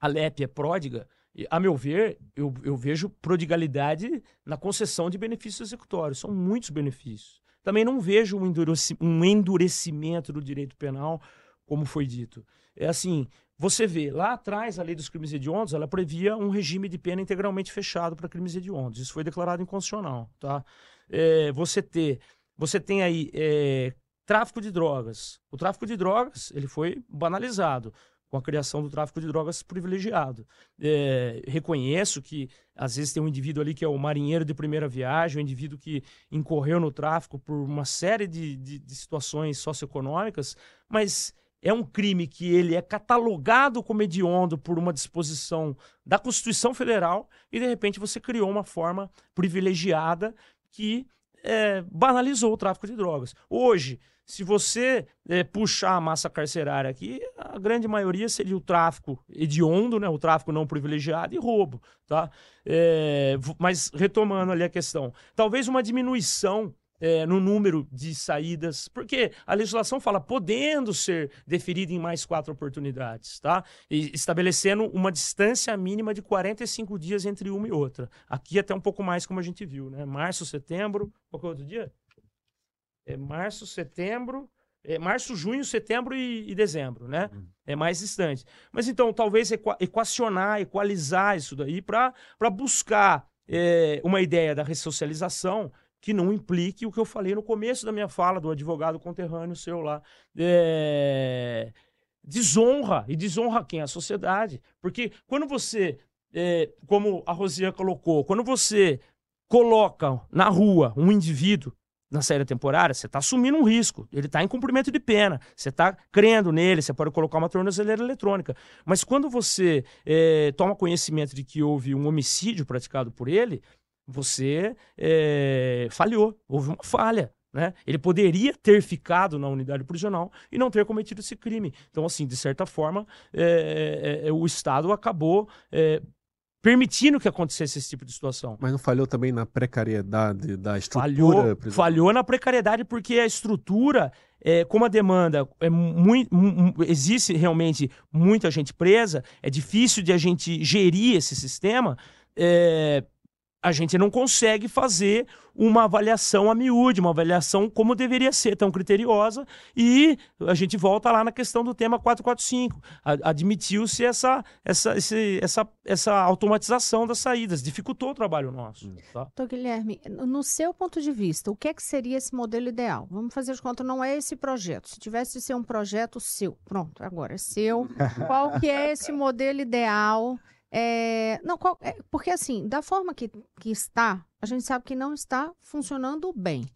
a LEP é pródiga, a meu ver, eu, eu vejo prodigalidade na concessão de benefícios executórios. São muitos benefícios. Também não vejo um, endureci um endurecimento do direito penal, como foi dito. É assim, você vê, lá atrás, a lei dos crimes hediondos, ela previa um regime de pena integralmente fechado para crimes hediondos. Isso foi declarado inconstitucional, tá? É, você, ter, você tem aí é, tráfico de drogas. O tráfico de drogas, ele foi banalizado com a criação do tráfico de drogas privilegiado. É, reconheço que às vezes tem um indivíduo ali que é o marinheiro de primeira viagem, um indivíduo que incorreu no tráfico por uma série de, de, de situações socioeconômicas, mas é um crime que ele é catalogado como hediondo por uma disposição da Constituição Federal e de repente você criou uma forma privilegiada que é, banalizou o tráfico de drogas. Hoje, se você é, puxar a massa carcerária aqui, a grande maioria seria o tráfico hediondo, né? o tráfico não privilegiado e roubo. Tá? É, mas retomando ali a questão, talvez uma diminuição é, no número de saídas, porque a legislação fala podendo ser deferida em mais quatro oportunidades, tá? E estabelecendo uma distância mínima de 45 dias entre uma e outra. Aqui até um pouco mais, como a gente viu, né? Março, setembro, qual que é o outro dia? é março, setembro, é março, junho, setembro e, e dezembro, né? Uhum. É mais distante. Mas então, talvez equa, equacionar, equalizar isso daí para buscar é, uma ideia da ressocialização que não implique o que eu falei no começo da minha fala do advogado conterrâneo seu lá. É, desonra. E desonra quem? A sociedade. Porque quando você, é, como a Rosia colocou, quando você coloca na rua um indivíduo na saída temporária, você está assumindo um risco. Ele está em cumprimento de pena. Você está crendo nele, você pode colocar uma tornozeleira eletrônica. Mas quando você é, toma conhecimento de que houve um homicídio praticado por ele, você é, falhou. Houve uma falha. Né? Ele poderia ter ficado na unidade prisional e não ter cometido esse crime. Então, assim, de certa forma, é, é, o Estado acabou é, permitindo que acontecesse esse tipo de situação. Mas não falhou também na precariedade da estrutura? Falhou, falhou na precariedade porque a estrutura, é, como a demanda é muito, existe realmente muita gente presa, é difícil de a gente gerir esse sistema. É, a gente não consegue fazer uma avaliação a miúde, uma avaliação como deveria ser, tão criteriosa, e a gente volta lá na questão do tema 445. Admitiu-se essa, essa, esse, essa, essa automatização das saídas, dificultou o trabalho nosso. Hum. Tá? Então, Guilherme, no seu ponto de vista, o que, é que seria esse modelo ideal? Vamos fazer de conta, não é esse projeto. Se tivesse de ser um projeto seu, pronto, agora é seu. Qual que é esse modelo ideal? É, não, qual, é, porque assim, da forma que, que está, a gente sabe que não está funcionando bem.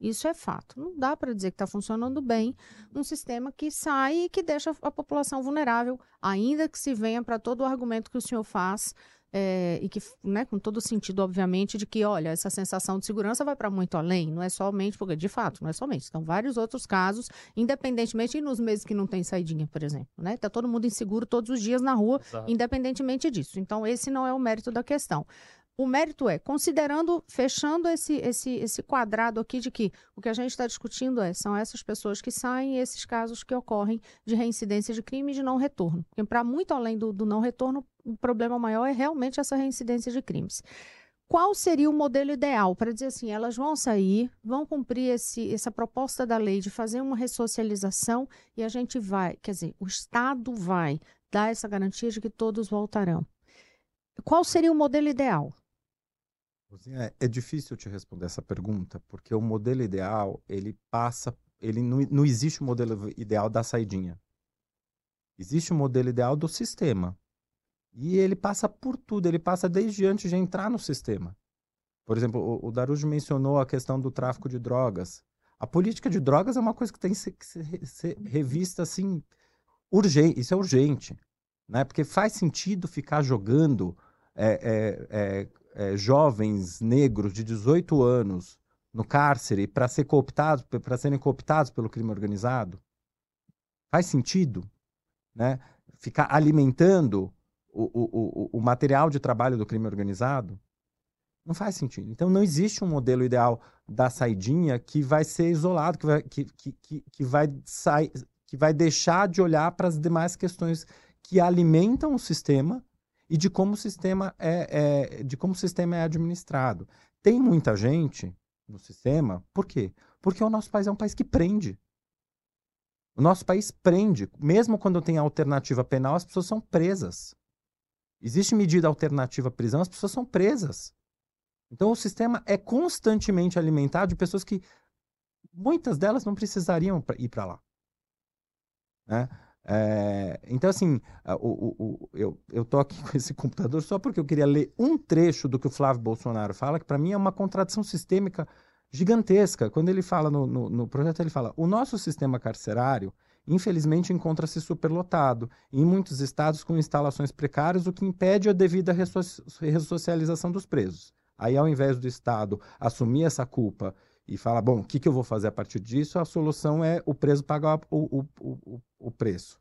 Isso é fato. Não dá para dizer que está funcionando bem um sistema que sai e que deixa a população vulnerável, ainda que se venha para todo o argumento que o senhor faz é, e que, né, com todo o sentido, obviamente, de que, olha, essa sensação de segurança vai para muito além, não é somente, porque de fato, não é somente, estão vários outros casos, independentemente, e nos meses que não tem saidinha, por exemplo, né? Tá todo mundo inseguro todos os dias na rua, Exato. independentemente disso. Então, esse não é o mérito da questão. O mérito é, considerando, fechando esse, esse, esse quadrado aqui de que o que a gente está discutindo é, são essas pessoas que saem e esses casos que ocorrem de reincidência de crime e de não retorno. Porque para muito além do, do não retorno, o problema maior é realmente essa reincidência de crimes. Qual seria o modelo ideal para dizer assim, elas vão sair, vão cumprir esse, essa proposta da lei de fazer uma ressocialização e a gente vai, quer dizer, o Estado vai dar essa garantia de que todos voltarão. Qual seria o modelo ideal? Rosinha, É difícil te responder essa pergunta, porque o modelo ideal, ele passa, ele não, não existe o modelo ideal da saidinha. Existe o modelo ideal do sistema. E ele passa por tudo, ele passa desde antes de entrar no sistema. Por exemplo, o, o Darujo mencionou a questão do tráfico de drogas. A política de drogas é uma coisa que tem que ser, que ser- ser revista assim, urgente, isso é urgente. Né? Porque faz sentido ficar jogando é, é, é, é, jovens negros de 18 anos no cárcere para ser cooptados, para serem cooptados pelo crime organizado? Faz sentido, né? Ficar alimentando o, o, o, o material de trabalho do crime organizado? Não faz sentido. Então não existe um modelo ideal da saidinha que vai ser isolado, que vai, que, que, que, vai, sair, que vai deixar de olhar para as demais questões que alimentam o sistema e de como o sistema é, é, de como o sistema é administrado. Tem muita gente no sistema, por quê? Porque o nosso país é um país que prende. O nosso país prende, mesmo quando tem alternativa penal, as pessoas são presas. Existe medida alternativa à prisão, as pessoas são presas. Então o sistema é constantemente alimentado de pessoas que muitas delas não precisariam ir para lá. Né? É, então, assim, o, o- o- eu, eu tô aqui com esse computador só porque eu queria ler um trecho do que o Flávio Bolsonaro fala, que para mim é uma contradição sistêmica gigantesca. Quando ele fala no, no, no projeto, ele fala: o nosso sistema carcerário, infelizmente, encontra-se superlotado, em muitos estados com instalações precárias, o que impede a devida resso- ressocialização dos presos. Aí, ao invés do Estado assumir essa culpa e falar, bom, o que, que eu vou fazer a partir disso? A solução é o preso pagar o, o, o, o- preço.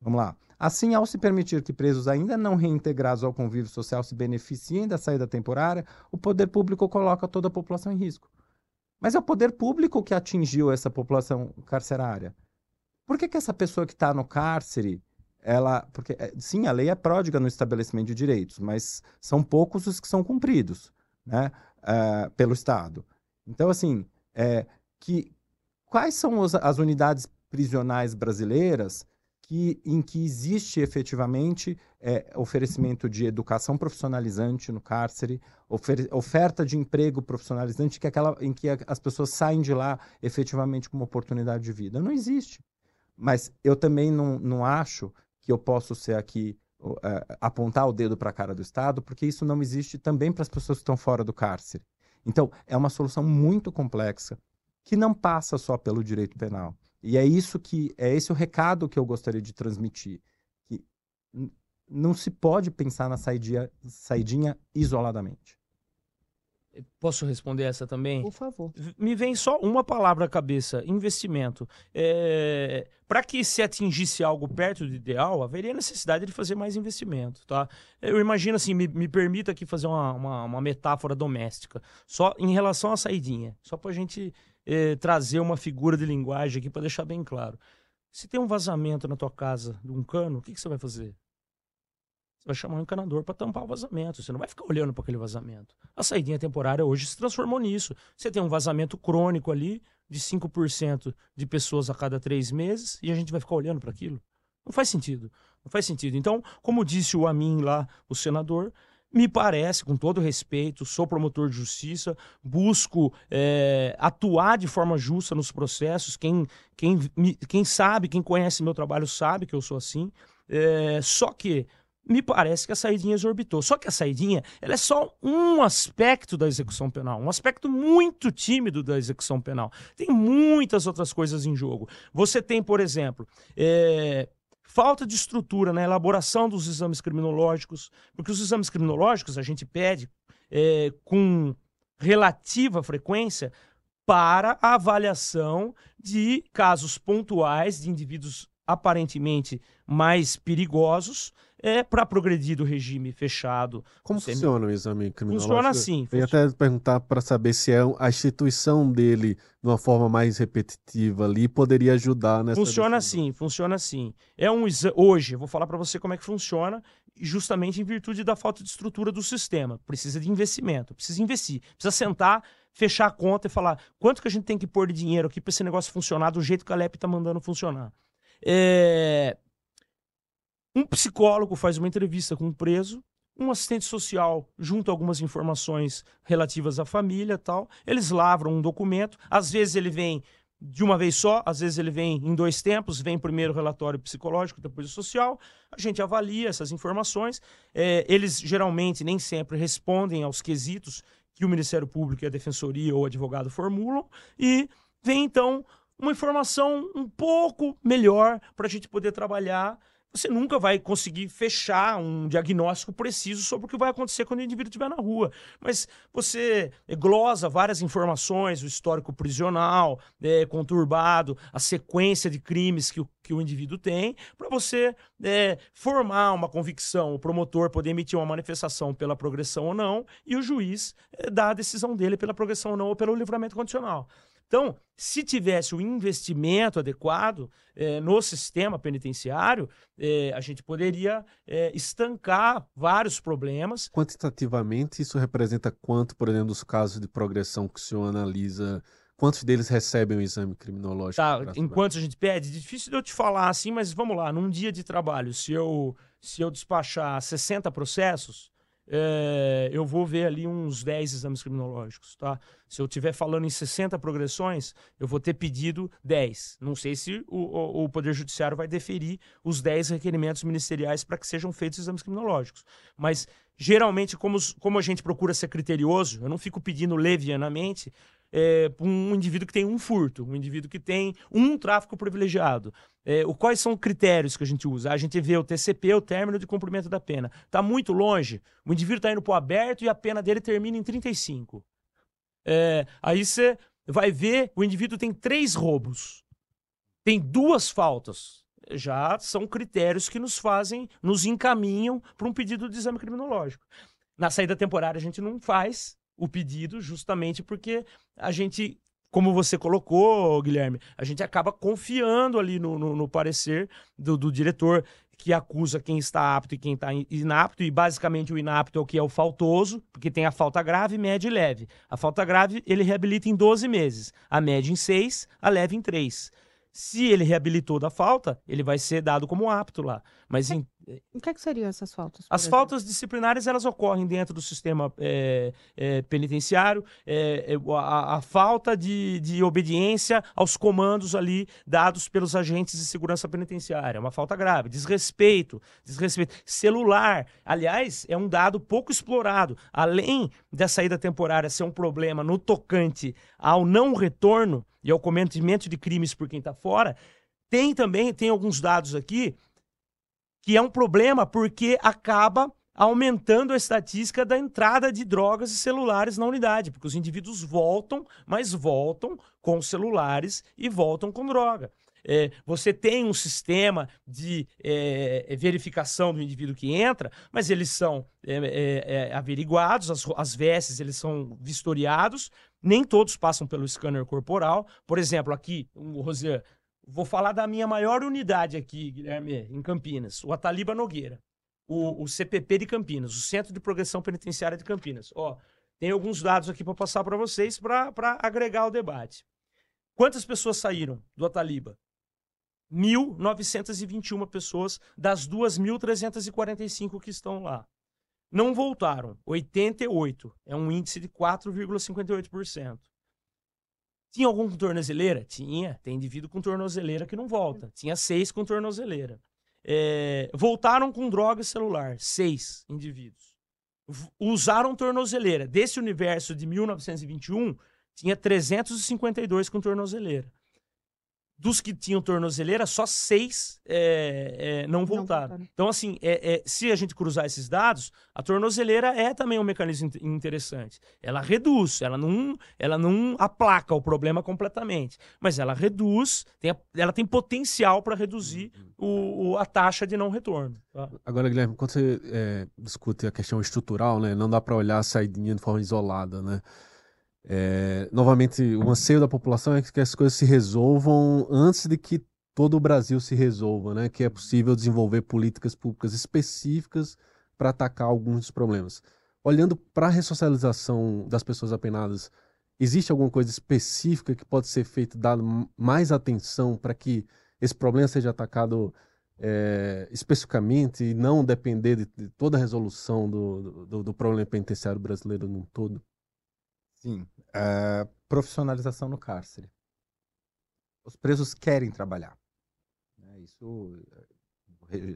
Vamos lá. Assim, ao se permitir que presos ainda não reintegrados ao convívio social se beneficiem da saída temporária, o poder público coloca toda a população em risco. Mas é o poder público que atingiu essa população carcerária. Por que, que essa pessoa que está no cárcere, ela. Porque, é, sim, a lei é pródiga no estabelecimento de direitos, mas são poucos os que são cumpridos né, ah, pelo Estado. Então, assim, é, que, quais são os- as unidades prisionais brasileiras que, em que existe efetivamente é, oferecimento de educação profissionalizante no cárcere, ofer- oferta de emprego profissionalizante, que é aquela em que a- as pessoas saem de lá efetivamente com uma oportunidade de vida? Não existe. Mas eu também não, não acho que eu posso ser aqui eh, apontar o dedo para a cara do Estado, porque isso não existe também para as pessoas que estão fora do cárcere. Então, é uma solução muito complexa que não passa só pelo direito penal. E é isso que é esse o recado que eu gostaria de transmitir, que não se pode pensar na saidinha, saidinha isoladamente. Posso responder essa também? Por favor. Me vem só uma palavra à cabeça: investimento. É, Para que se atingisse algo perto do ideal, haveria necessidade de fazer mais investimento, tá? Eu imagino assim, me, me permita aqui fazer uma, uma, uma metáfora doméstica, só em relação à saidinha, só para a gente é, trazer uma figura de linguagem aqui para deixar bem claro. Se tem um vazamento na tua casa de um cano, o que, que você vai fazer? Vai chamar um encanador para tampar o vazamento. Você não vai ficar olhando para aquele vazamento. A saidinha temporária hoje se transformou nisso. Você tem um vazamento crônico ali de 5% de pessoas a cada três meses e a gente vai ficar olhando para aquilo. Não faz sentido. Não faz sentido. Então, como disse o Amin lá, o senador, me parece, com todo respeito, sou promotor de justiça, busco é, atuar de forma justa nos processos. Quem, quem, quem sabe, quem conhece meu trabalho sabe que eu sou assim. É, só que me parece que a saidinha exorbitou. Só que a saidinha, ela é só um aspecto da execução penal, um aspecto muito tímido da execução penal. Tem muitas outras coisas em jogo. Você tem, por exemplo, é, falta de estrutura na elaboração dos exames criminológicos, porque os exames criminológicos a gente pede é, com relativa frequência para a avaliação de casos pontuais de indivíduos aparentemente mais perigosos é para progredir do regime fechado. Como Semi- funciona o exame criminológico? Funciona assim. Eu ia até perguntar para saber se é a instituição dele, de uma forma mais repetitiva ali, poderia ajudar nessa Funciona decisão. assim, funciona assim. É um exa- hoje, eu vou falar para você como é que funciona, justamente em virtude da falta de estrutura do sistema. Precisa de investimento, precisa investir, precisa sentar, fechar a conta e falar quanto que a gente tem que pôr de dinheiro aqui para esse negócio funcionar do jeito que a LEP está mandando funcionar. É, Um psicólogo faz uma entrevista com um preso, um assistente social junta algumas informações relativas à família tal. Eles lavram um documento. Às vezes ele vem de uma vez só, às vezes ele vem em dois tempos, vem primeiro o relatório psicológico, depois o social. A gente avalia essas informações. É, eles geralmente nem sempre respondem aos quesitos que o Ministério Público, e a Defensoria ou o advogado formulam. E vem então uma informação um pouco melhor para a gente poder trabalhar você nunca vai conseguir fechar um diagnóstico preciso sobre o que vai acontecer quando o indivíduo estiver na rua. Mas você glosa várias informações, o histórico prisional, é, conturbado, a sequência de crimes que o, que o indivíduo tem, para você é, formar uma convicção, o promotor poder emitir uma manifestação pela progressão ou não, e o juiz é, dar a decisão dele pela progressão ou não ou pelo livramento condicional. Então, se tivesse o investimento adequado eh, no sistema penitenciário, eh, a gente poderia eh, estancar vários problemas. Quantitativamente, isso representa quanto, por exemplo, dos casos de progressão que o senhor analisa, quantos deles recebem o exame criminológico? Tá, enquanto a gente pede, difícil de eu te falar assim, mas vamos lá, num dia de trabalho, se eu, se eu despachar 60 processos, eh, eu vou ver ali uns 10 exames criminológicos, tá? Se eu estiver falando em 60 progressões, eu vou ter pedido 10. Não sei se o, o- o Poder Judiciário vai deferir os 10 requerimentos ministeriais para que sejam feitos exames criminológicos. Mas, geralmente, como, como a gente procura ser criterioso, eu não fico pedindo levianamente é, um indivíduo que tem um furto, um indivíduo que tem um tráfico privilegiado. É, o, quais são os critérios que a gente usa? A gente vê o TCP, o término de cumprimento da pena. Está muito longe, o indivíduo está indo para o aberto e a pena dele termina em 35. É, aí você vai ver, o indivíduo tem três roubos, tem duas faltas. Já são critérios que nos fazem, nos encaminham para um pedido de exame criminológico. Na saída temporária a gente não faz o pedido justamente porque a gente, como você colocou, Guilherme, a gente acaba confiando ali no, no- no parecer do, do diretor que acusa quem está apto e quem está in- inapto, e basicamente o inapto é o que é o faltoso, porque tem a falta grave, média e leve. A falta grave ele reabilita em 12 meses, a média em 6, a leve em 3. Se ele reabilitou da falta, ele vai ser dado como apto lá. Mas em, O que, é que seriam essas faltas? as exemplo? faltas disciplinares elas ocorrem dentro do sistema é, é, penitenciário, é, é, a, a falta de, de obediência aos comandos ali dados pelos agentes de segurança penitenciária, é uma falta grave, desrespeito, desrespeito, celular, aliás, é um dado pouco explorado, além da saída temporária ser um problema no tocante ao não retorno e ao cometimento de crimes por quem está fora, tem também, tem alguns dados aqui que é um problema porque acaba aumentando a estatística da entrada de drogas e celulares na unidade, porque os indivíduos voltam, mas voltam com celulares e voltam com droga. É, você tem um sistema de é, verificação do indivíduo que entra, mas eles são é, é, é, averiguados, as, as vestes eles são vistoriados, nem todos passam pelo scanner corporal. Por exemplo, aqui, o Vou falar da minha maior unidade aqui, Guilherme, em Campinas, o Ataliba Nogueira, o, o CPP de Campinas, o Centro de Progressão Penitenciária de Campinas. Ó, tem alguns dados aqui para passar para vocês para agregar o debate. Quantas pessoas saíram do Ataliba? 1.921 pessoas das 2.345 que estão lá. Não voltaram, 88. É um índice de 4,58%. Tinha algum com tornozeleira? Tinha. Tem indivíduo com tornozeleira que não volta. Tinha seis com tornozeleira. É, voltaram com droga celular. Seis indivíduos. Usaram tornozeleira. Desse universo de 1921, tinha 352 com tornozeleira. Dos que tinham tornozeleira, só seis é, é, não, voltaram. voltaram. Então, assim, é, é, se a gente cruzar esses dados, a tornozeleira é também um mecanismo interessante. Ela reduz, ela não, ela não aplaca o problema completamente, mas ela reduz, tem a, ela tem potencial para reduzir o, o, a taxa de não retorno. Tá? Agora, Guilherme, quando você é, discute a questão estrutural, né, não dá para olhar a saidinha de forma isolada, né? É, novamente, o anseio da população é que as coisas se resolvam antes de que todo o Brasil se resolva, né? Que é possível desenvolver políticas públicas específicas para atacar alguns dos problemas. Olhando para a ressocialização das pessoas apenadas, existe alguma coisa específica que pode ser feita, dado mais atenção para que esse problema seja atacado é, especificamente e não depender de, de toda a resolução do, do, do problema penitenciário brasileiro num todo? Sim. Uh, profissionalização no cárcere. Os presos querem trabalhar. Né? Isso,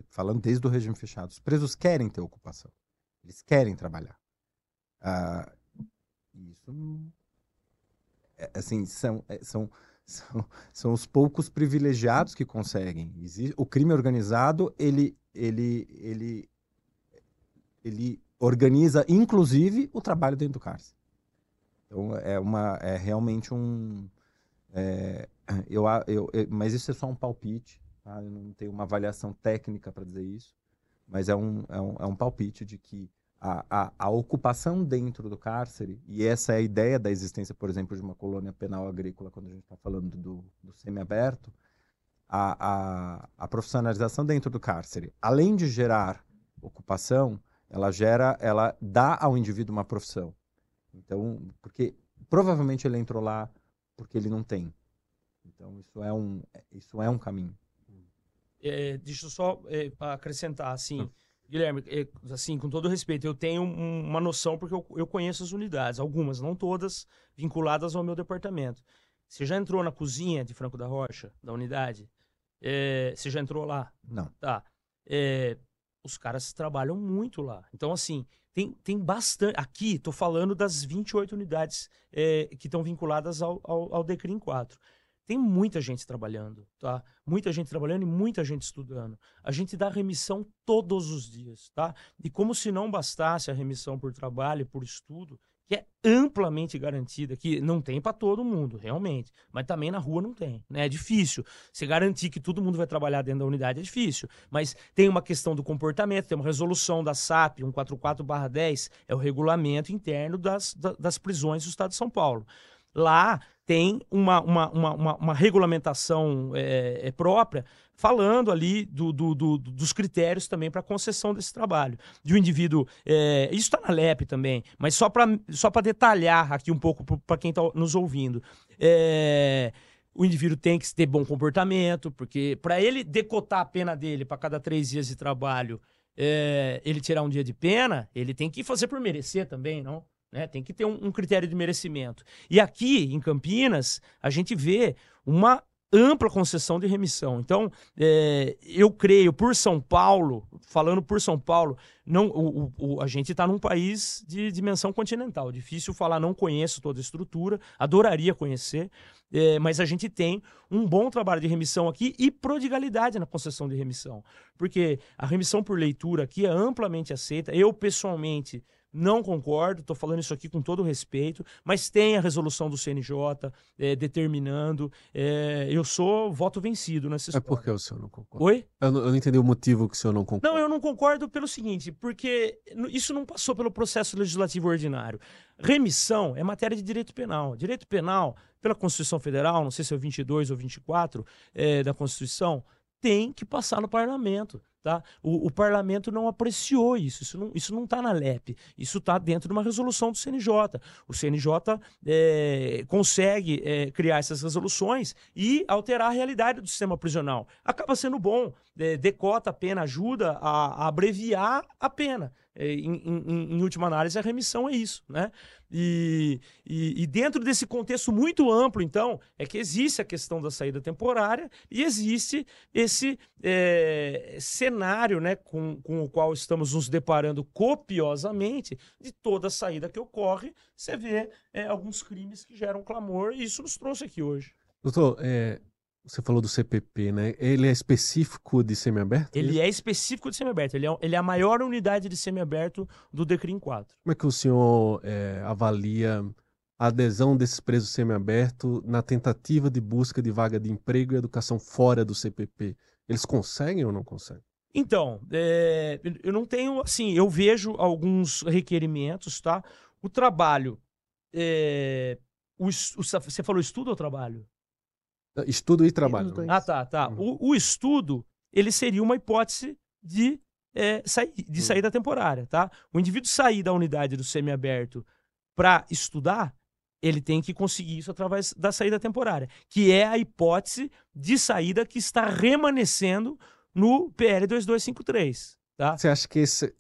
falando desde o regime fechado, os presos querem ter ocupação. Eles querem trabalhar. Uh, isso, é, assim, são, é, são, são, são os poucos privilegiados que conseguem. O crime organizado, ele, ele, ele, ele organiza, inclusive, o trabalho dentro do cárcere. Então é uma é realmente um é, eu, eu, eu, mas isso é só um palpite, tá? Eu não tenho uma avaliação técnica para dizer isso, mas é um, é um, é um palpite de que a, a, a, ocupação dentro do cárcere, e essa é a ideia da existência, por exemplo, de uma colônia penal agrícola, quando a gente está falando do, do semiaberto, a, a, a profissionalização dentro do cárcere, além de gerar ocupação, ela gera, ela dá ao indivíduo uma profissão. Então, porque provavelmente ele entrou lá porque ele não tem. Então, isso é um, isso é um caminho. É, deixa eu só é, acrescentar, assim, Guilherme, é, assim, com todo respeito, eu tenho um, uma noção porque eu, eu conheço as unidades, algumas, não todas, vinculadas ao meu departamento. Você já entrou na cozinha de Franco da Rocha, da unidade? É, você já entrou lá? Não. Tá. É, os caras trabalham muito lá. Então, assim, tem, tem bastante. Aqui, estou falando das 28 unidades é, que estão vinculadas ao, ao, ao Decrim 4. Tem muita gente trabalhando, tá? Muita gente trabalhando e muita gente estudando. A gente dá remissão todos os dias, tá? E como se não bastasse a remissão por trabalho, por estudo, que é amplamente garantida, que não tem para todo mundo, realmente, mas também na rua não tem, né? É difícil. Você garantir que todo mundo vai trabalhar dentro da unidade é difícil, mas tem uma questão do comportamento, tem uma resolução da SAP 144/10, é o regulamento interno das, das prisões do Estado de São Paulo. Lá tem uma, uma, uma, uma, regulamentação é, é, própria falando ali do, do, do, dos critérios também para concessão desse trabalho. De um indivíduo. É, isso está na LEP também, mas só para só detalhar aqui um pouco para quem está nos ouvindo. É, o indivíduo tem que ter bom comportamento, porque para ele decotar a pena dele para cada três dias de trabalho, é, ele tirar um dia de pena, ele tem que fazer por merecer também, não? Né? Tem que ter um, um, critério de merecimento. E aqui, em Campinas, a gente vê uma ampla concessão de remissão. Então, é, eu creio, por São Paulo, falando por São Paulo, não, o, o, a gente está num país de dimensão continental. Difícil falar, não conheço toda a estrutura, adoraria conhecer, é, mas a gente tem um bom trabalho de remissão aqui e prodigalidade na concessão de remissão. Porque a remissão por leitura aqui é amplamente aceita. Eu, pessoalmente, não concordo, estou falando isso aqui com todo respeito, mas tem a resolução do CNJ é, determinando. É, eu sou voto vencido nessa história. É porque o senhor não concorda? Oi? Eu não, eu não, entendi o motivo que o senhor não concorda. Não, eu não concordo pelo seguinte, porque isso não passou pelo processo legislativo ordinário. Remissão é matéria de direito penal. Direito penal, pela Constituição Federal, não sei se é o 22 ou 24 é, da Constituição, tem que passar no parlamento. Tá? O, o, parlamento não apreciou isso, isso não, isso não está na LEP, isso está dentro de uma resolução do CNJ. O CNJ é, consegue é, criar essas resoluções e alterar a realidade do sistema prisional. Acaba sendo bom, é, decota a pena, ajuda a, a abreviar a pena. É, em, em, em, última análise, a remissão é isso, né? E, e, e, dentro desse contexto muito amplo, então, é que existe a questão da saída temporária e existe esse é, cenário, né, com, com o qual estamos nos deparando copiosamente de toda saída que ocorre. Você vê é, alguns crimes que geram clamor e isso nos trouxe aqui hoje. Doutor, é, Você falou do CPP, né? Ele é específico de semiaberto? Ele é específico de semiaberto. Ele é, ele é a maior unidade de semiaberto do Decrim 4. Como é que o senhor é, avalia a adesão desses presos semiabertos na tentativa de busca de vaga de emprego e educação fora do CPP? Eles conseguem ou não conseguem? Então, é, eu não tenho, assim, eu vejo alguns requerimentos, tá? O trabalho, é, o, o, você falou estudo ou trabalho? Estudo e trabalho. Ah, tá, tá. Uhum. O, o, estudo, ele seria uma hipótese de, é, sair, de uhum. saída temporária, tá? O indivíduo sair da unidade do semiaberto para estudar, ele tem que conseguir isso através da saída temporária, que é a hipótese de saída que está remanescendo no PL 2253, tá? Você acha que esse,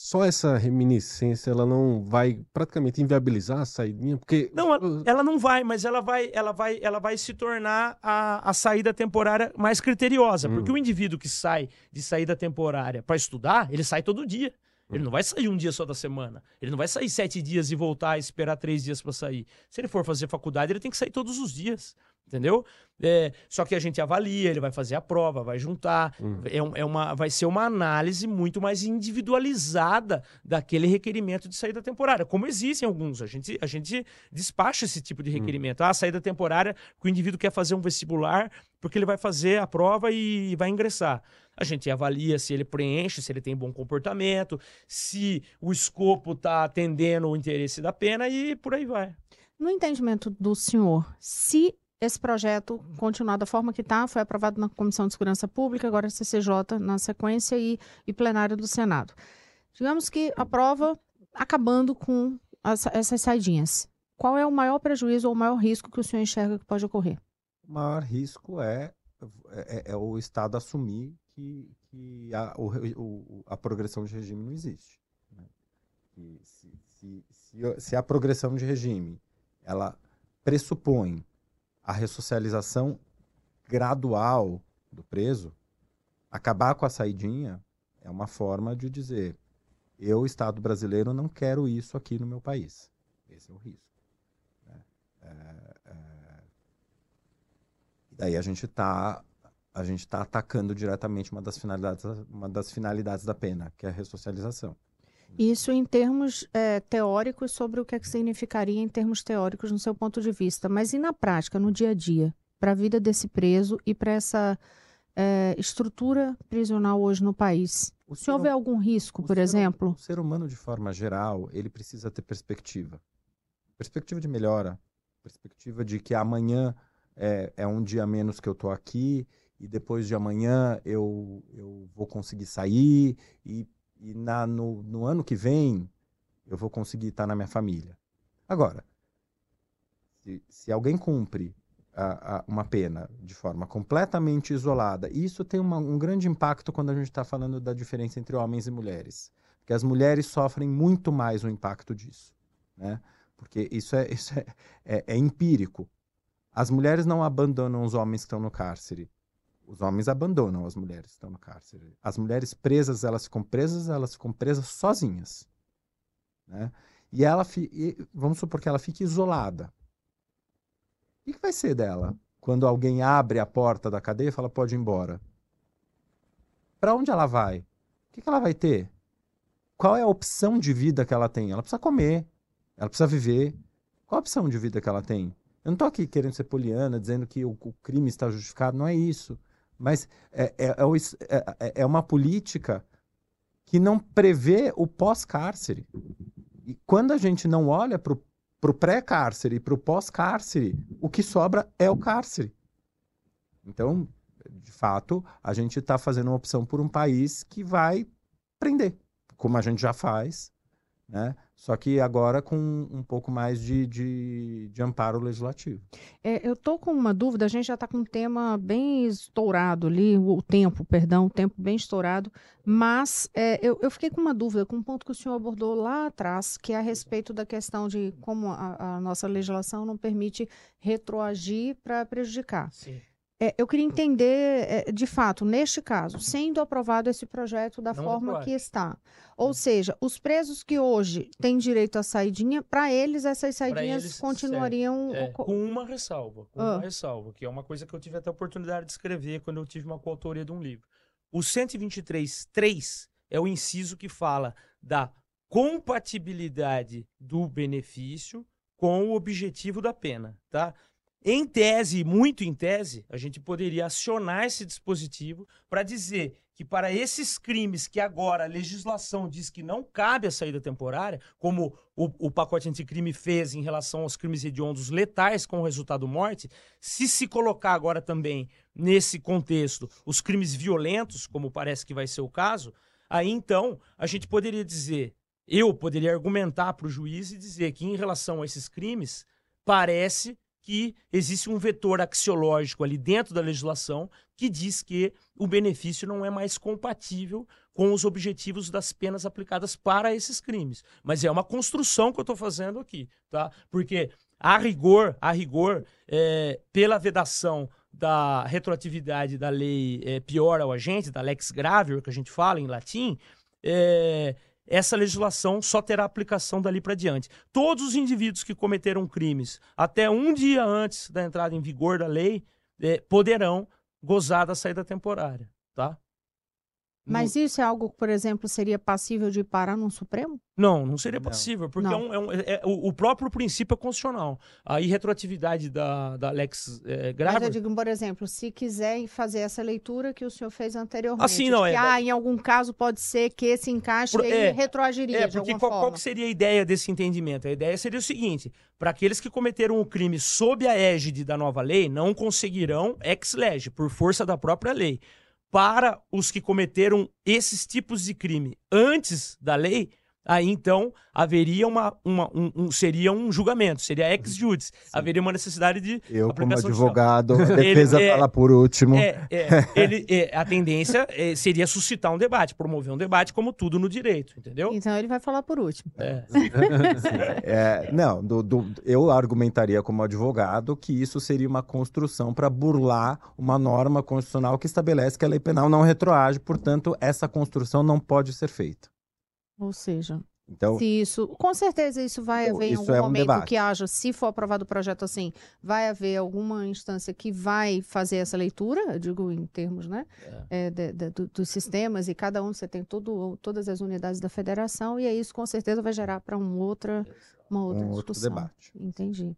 só essa reminiscência ela não vai praticamente inviabilizar a saída porque não ela não vai mas ela vai ela vai ela vai se tornar a, a saída temporária mais criteriosa hum. porque o indivíduo que sai de saída temporária para estudar ele sai todo dia ele não vai sair um dia só da semana. Ele não vai sair sete dias e voltar e esperar três dias para sair. Se ele for fazer faculdade, ele tem que sair todos os dias entendeu? É, só que a gente avalia, ele vai fazer a prova, vai juntar, uhum. é, é, uma, vai ser uma análise muito mais individualizada daquele requerimento de saída temporária, como existem alguns. A gente, a gente despacha esse tipo de uhum. requerimento. Uhum. Ah, saída temporária, que o indivíduo quer fazer um vestibular, porque ele vai fazer a prova e vai ingressar. A gente avalia se ele preenche, se ele tem bom comportamento, se o escopo está atendendo o interesse da pena e por aí vai. No entendimento do senhor, se esse projeto continuar da forma que está, foi aprovado na Comissão de Segurança Pública, agora CCJ na sequência e, e plenário do Senado. Digamos que aprova acabando com as, essas saidinhas. Qual é o maior prejuízo ou o maior risco que o senhor enxerga que pode ocorrer? O maior risco é, é, é o Estado assumir que, que a, o, a progressão de regime não existe. Né? Se, se, se, se a progressão de regime ela pressupõe a ressocialização gradual do preso, acabar com a saidinha é uma forma de dizer: eu, Estado brasileiro, não quero isso aqui no meu país. Esse é o risco. Né? É, é... E daí a gente está a gente está atacando diretamente uma das finalidades uma das finalidades da pena, que é a ressocialização. Isso em termos é, teóricos, sobre o que, é que significaria em termos teóricos no seu ponto de vista. Mas e na prática, no dia a dia, para a vida desse preso e para essa é, estrutura prisional hoje no país? O Se houver algum risco, por ser, exemplo? O ser humano, de forma geral, ele precisa ter perspectiva. Perspectiva de melhora. Perspectiva de que amanhã é, é um dia menos que eu estou aqui e depois de amanhã eu, eu vou conseguir sair e e na, no, no ano que vem eu vou conseguir estar na minha família. Agora, se, se alguém cumpre a, a, uma pena de forma completamente isolada, isso tem uma, um grande impacto quando a gente está falando da diferença entre homens e mulheres. Porque as mulheres sofrem muito mais o impacto disso. Né? Porque isso é, isso é, é, é empírico. As mulheres não abandonam os homens que estão no cárcere. Os homens abandonam as mulheres que estão no cárcere. As mulheres presas, elas ficam presas, elas ficam presas sozinhas. Né? E ela, e vamos supor que ela fique isolada. O que vai ser dela quando alguém abre a porta da cadeia e fala pode ir embora? Para onde ela vai? O que, ela vai ter? Qual é a opção de vida que ela tem? Ela precisa comer, ela precisa viver. Qual a opção de vida que ela tem? Eu não estou aqui querendo ser poliana, dizendo que o, crime está justificado, não é isso. Mas é, é, é, é, é uma política que não prevê o pós-cárcere. E quando a gente não olha para o pré-cárcere e para o pós-cárcere, o que sobra é o cárcere. Então, de fato, a gente está fazendo uma opção por um país que vai prender, como a gente já faz, né? Só que agora com um pouco mais de, de, de amparo legislativo. É, eu estou com uma dúvida, a gente já está com um tema bem estourado ali, o tempo, perdão, o tempo bem estourado, mas é, eu, eu, fiquei com uma dúvida, com um ponto que o senhor abordou lá atrás, que é a respeito da questão de como a, a nossa legislação não permite retroagir para prejudicar. Sim. É, eu queria entender, é, de fato, neste caso, sendo aprovado esse projeto da Não forma aprovado. que está. Ou seja, os presos que hoje têm direito à saidinha, para eles essas saidinhas eles, continuariam. É, oco- com uma ressalva, com Ah. uma ressalva, que é uma coisa que eu tive até a oportunidade de escrever quando eu tive uma coautoria de um livro. O 123.3 é o inciso que fala da compatibilidade do benefício com o objetivo da pena, tá? Em tese, muito em tese, a gente poderia acionar esse dispositivo para dizer que para esses crimes que agora a legislação diz que não cabe a saída temporária, como o, o pacote anticrime fez em relação aos crimes hediondos letais com resultado morte, se se colocar agora também nesse contexto os crimes violentos, como parece que vai ser o caso, aí então a gente poderia dizer, eu poderia argumentar para o juiz e dizer que em relação a esses crimes, parece que existe um vetor axiológico ali dentro da legislação que diz que o benefício não é mais compatível com os objetivos das penas aplicadas para esses crimes. Mas é uma construção que eu estou fazendo aqui, tá? Porque a rigor, a rigor, é, pela vedação da retroatividade da lei é, pior ao agente, da lex gravior, que a gente fala em latim, é, essa legislação só terá aplicação dali para diante. Todos os indivíduos que cometeram crimes até um dia antes da entrada em vigor da lei eh, poderão gozar da saída temporária, tá? Mas isso é algo que, por exemplo, seria passível de parar num Supremo? Não, não seria Não. possível, porque é um- é um- é- é- o, o próprio princípio é constitucional. A irretroatividade da, da lex eh, Mas eu digo, por exemplo, se quiser fazer essa leitura que o senhor fez anteriormente. Assim, não, de é- que, ah, em algum caso pode ser que esse encaixe Por- é, retroagiria É, de porque alguma qual, qual forma. que seria a ideia desse entendimento? A ideia seria o seguinte: para aqueles que cometeram o crime sob a égide da nova lei, não conseguirão ex lege, por força da própria lei. Para os que cometeram esses tipos de crime antes da lei, aí então haveria uma, uma- um, um- seria um julgamento, seria ex judice. Haveria uma necessidade de Eu, como advogado, a defesa é- fala por último. É, é, ele, é, a tendência é, seria suscitar um debate, promover um debate, como tudo no direito, entendeu? Então ele vai falar por último. É. É, não, do- do- eu argumentaria como advogado que isso seria uma construção para burlar uma norma constitucional que estabelece que a lei penal não retroage, portanto, essa construção não pode ser feita. Ou seja, Então, se isso. Com certeza isso vai Bom, haver em algum é um momento debate. que haja, se for aprovado o projeto assim, vai haver alguma instância que vai fazer essa leitura, eu digo em termos, né? é, de- de- do- dos sistemas, e cada um você tem todo, todas as unidades da federação, e aí isso com certeza vai gerar para um outra, uma outra um outro discussão. debate. Entendi.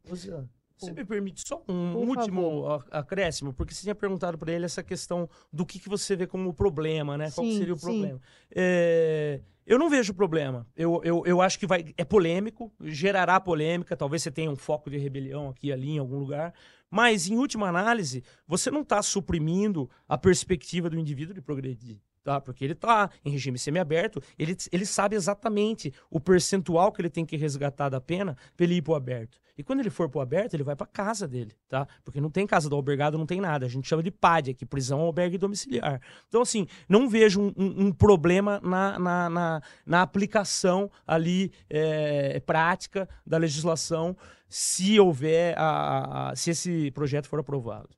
Você me permite só um Por último a- acréscimo, porque você tinha perguntado para ele essa questão do que, que você vê como problema, né? Qual Sim, seria o problema? É, eu não vejo problema. Eu, eu, eu acho que vai, é polêmico, gerará polêmica, talvez você tenha um foco de rebelião aqui ali em algum lugar, mas em última análise, você não está suprimindo a perspectiva do indivíduo de progredir. Tá? Porque ele está em regime semiaberto, ele, ele sabe exatamente o percentual que ele tem que resgatar da pena para ele ir para o aberto. E quando ele for para o aberto, ele vai para casa dele, tá? Porque não tem casa do albergado, não tem nada. A gente chama de PAD aqui, prisão albergue domiciliar. Então, assim, não vejo um, um- um problema na, na, na, na aplicação ali é, prática da legislação se houver, a- a- se esse projeto for aprovado.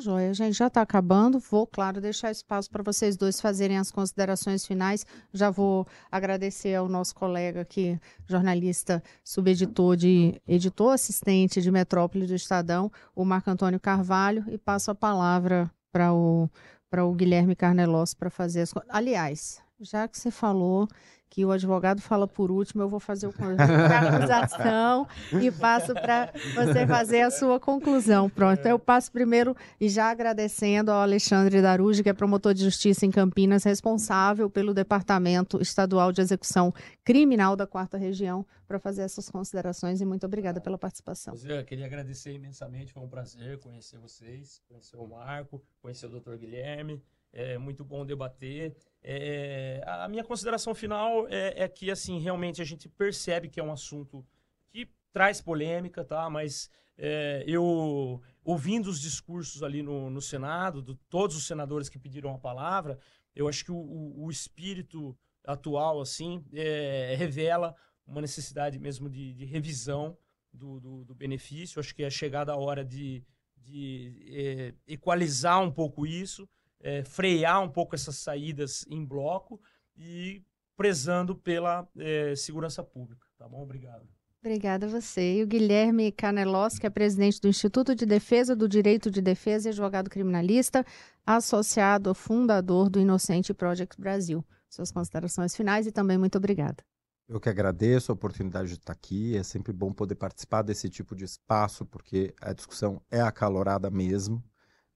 Joia, gente, já está acabando. Vou, claro, deixar espaço para vocês dois fazerem as considerações finais. Já vou agradecer ao nosso colega aqui, jornalista, subeditor de editor assistente de Metrópole do Estadão, o Marco Antônio Carvalho, e passo a palavra para o para o Guilherme Carnelos para fazer as. Aliás, já que você falou que o advogado fala por último, eu vou fazer o de acusação e passo para você fazer a sua conclusão. Pronto, então eu passo primeiro e já agradecendo ao Alexandre Daruji, que é promotor de justiça em Campinas, responsável pelo Departamento Estadual de Execução Criminal da Quarta Região, para fazer essas considerações e muito obrigada pela participação. Eu queria agradecer imensamente, foi um prazer conhecer vocês, conhecer o Marco, conhecer o Dr. Guilherme. É muito bom debater. É, a minha consideração final é, é que, assim, realmente a gente percebe que é um assunto que traz polêmica, tá? Mas é, eu, ouvindo os discursos ali no, no Senado, de todos os senadores que pediram a palavra, eu acho que o, o- o espírito atual, assim, é, revela uma necessidade mesmo de, de revisão do, do, do benefício. Acho que é chegada a hora de, de é, equalizar um pouco isso, é, frear um pouco essas saídas em bloco e prezando pela é, segurança pública. Tá bom? Obrigado. Obrigada a você. E o Guilherme Canelos, que é presidente do Instituto de Defesa do Direito de Defesa e advogado criminalista, associado fundador do Inocente Project Brasil. Suas considerações finais e também muito obrigada. Eu que agradeço a oportunidade de estar aqui. É sempre bom poder participar desse tipo de espaço, porque a discussão é acalorada mesmo.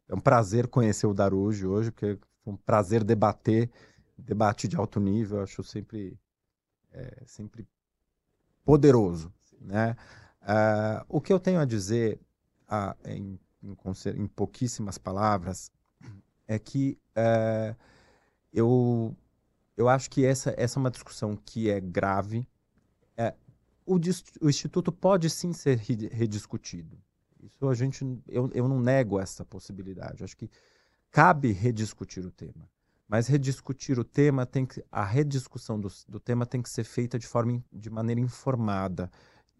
É um prazer conhecer o Darujo hoje, porque é um prazer debater, debate de alto nível. Eu acho sempre, é, sempre poderoso. Né? Uh, o que eu tenho a dizer uh, em, em, em, pouquíssimas palavras é que uh, eu eu acho que essa, essa é uma discussão que é grave. É, o, o, Instituto pode sim ser rediscutido. Isso a gente, eu, eu não nego essa possibilidade. Acho que cabe rediscutir o tema. Mas rediscutir o tema tem que, a rediscussão do, do tema tem que ser feita de forma de maneira informada,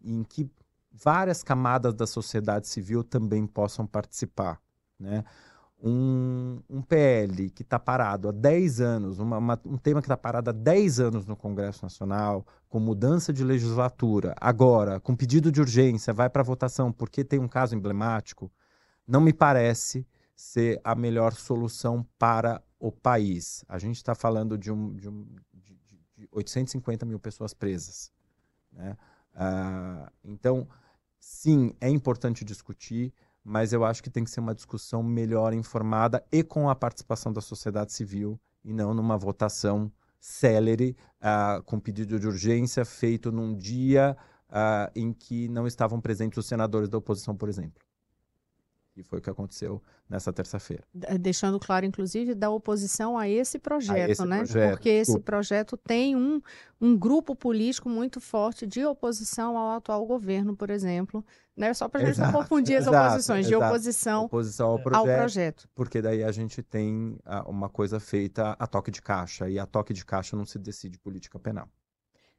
em que várias camadas da sociedade civil também possam participar, né? Um, um PL que está parado há 10 anos, uma, uma, um tema que está parado há 10 anos no Congresso Nacional, com mudança de legislatura, agora, com pedido de urgência, vai para votação porque tem um caso emblemático, não me parece ser a melhor solução para o país. A gente está falando de, um, de, um, de, de 850 mil pessoas presas. Né? Uh, então, sim, é importante discutir mas eu acho que tem que ser uma discussão melhor informada e com a participação da sociedade civil e não numa votação célere uh, com pedido de urgência feito num dia uh, em que não estavam presentes os senadores da oposição, por exemplo. E foi o que aconteceu nessa terça-feira. Deixando claro, inclusive, da oposição a esse projeto, a esse né? Projeto, Porque desculpa. esse projeto tem um, um grupo político muito forte de oposição ao atual governo, por exemplo. Né? Só para a gente não confundir as exato, oposições, exato. de oposição, oposição ao, projeto, ao projeto. Porque daí a gente tem ah, uma coisa feita a toque de caixa, e a toque de caixa não se decide política penal.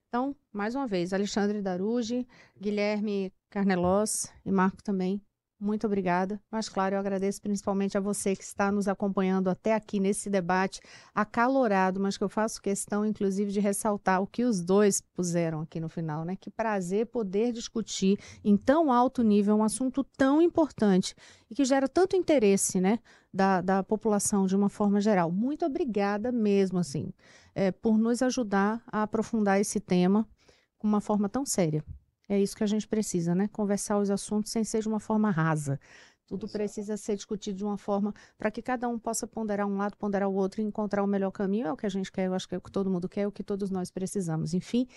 Então, mais uma vez, Alexandre Darugi, Guilherme Carnelos e Marco também, muito obrigada. Mas, claro, eu agradeço principalmente a você que está nos acompanhando até aqui nesse debate acalorado, mas que eu faço questão, inclusive, de ressaltar o que os dois puseram aqui no final, né? Que prazer poder discutir em tão alto nível um assunto tão importante e que gera tanto interesse, né? Da, da população de uma forma geral. Muito obrigada mesmo, assim, é, por nos ajudar a aprofundar esse tema com uma forma tão séria. É isso que a gente precisa, né? Conversar os assuntos sem ser de uma forma rasa. Tudo precisa ser discutido de uma forma para que cada um possa ponderar um lado, ponderar o outro e encontrar o melhor caminho. É o que a gente quer, eu acho que é o que todo mundo quer, é o que todos nós precisamos. Enfim,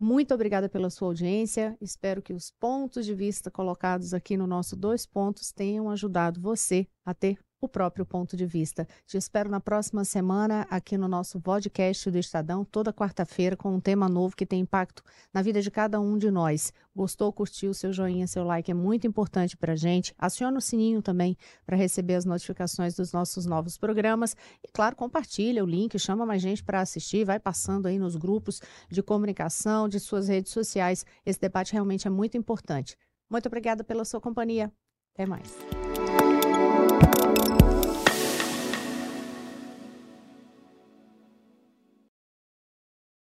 muito obrigada pela sua audiência. Espero que os pontos de vista colocados aqui no nosso Dois Pontos tenham ajudado você a ter o próprio ponto de vista. Te espero na próxima semana aqui no nosso podcast do Estadão, toda quarta-feira, com um tema novo que tem impacto na vida de cada um de nós. Gostou, curtiu, seu joinha, seu like é muito importante para gente. Aciona o sininho também para receber as notificações dos nossos novos programas. E, claro, compartilha o link, chama mais gente para assistir, vai passando aí nos grupos de comunicação, de suas redes sociais. Esse debate realmente é muito importante. Muito obrigada pela sua companhia. Até mais.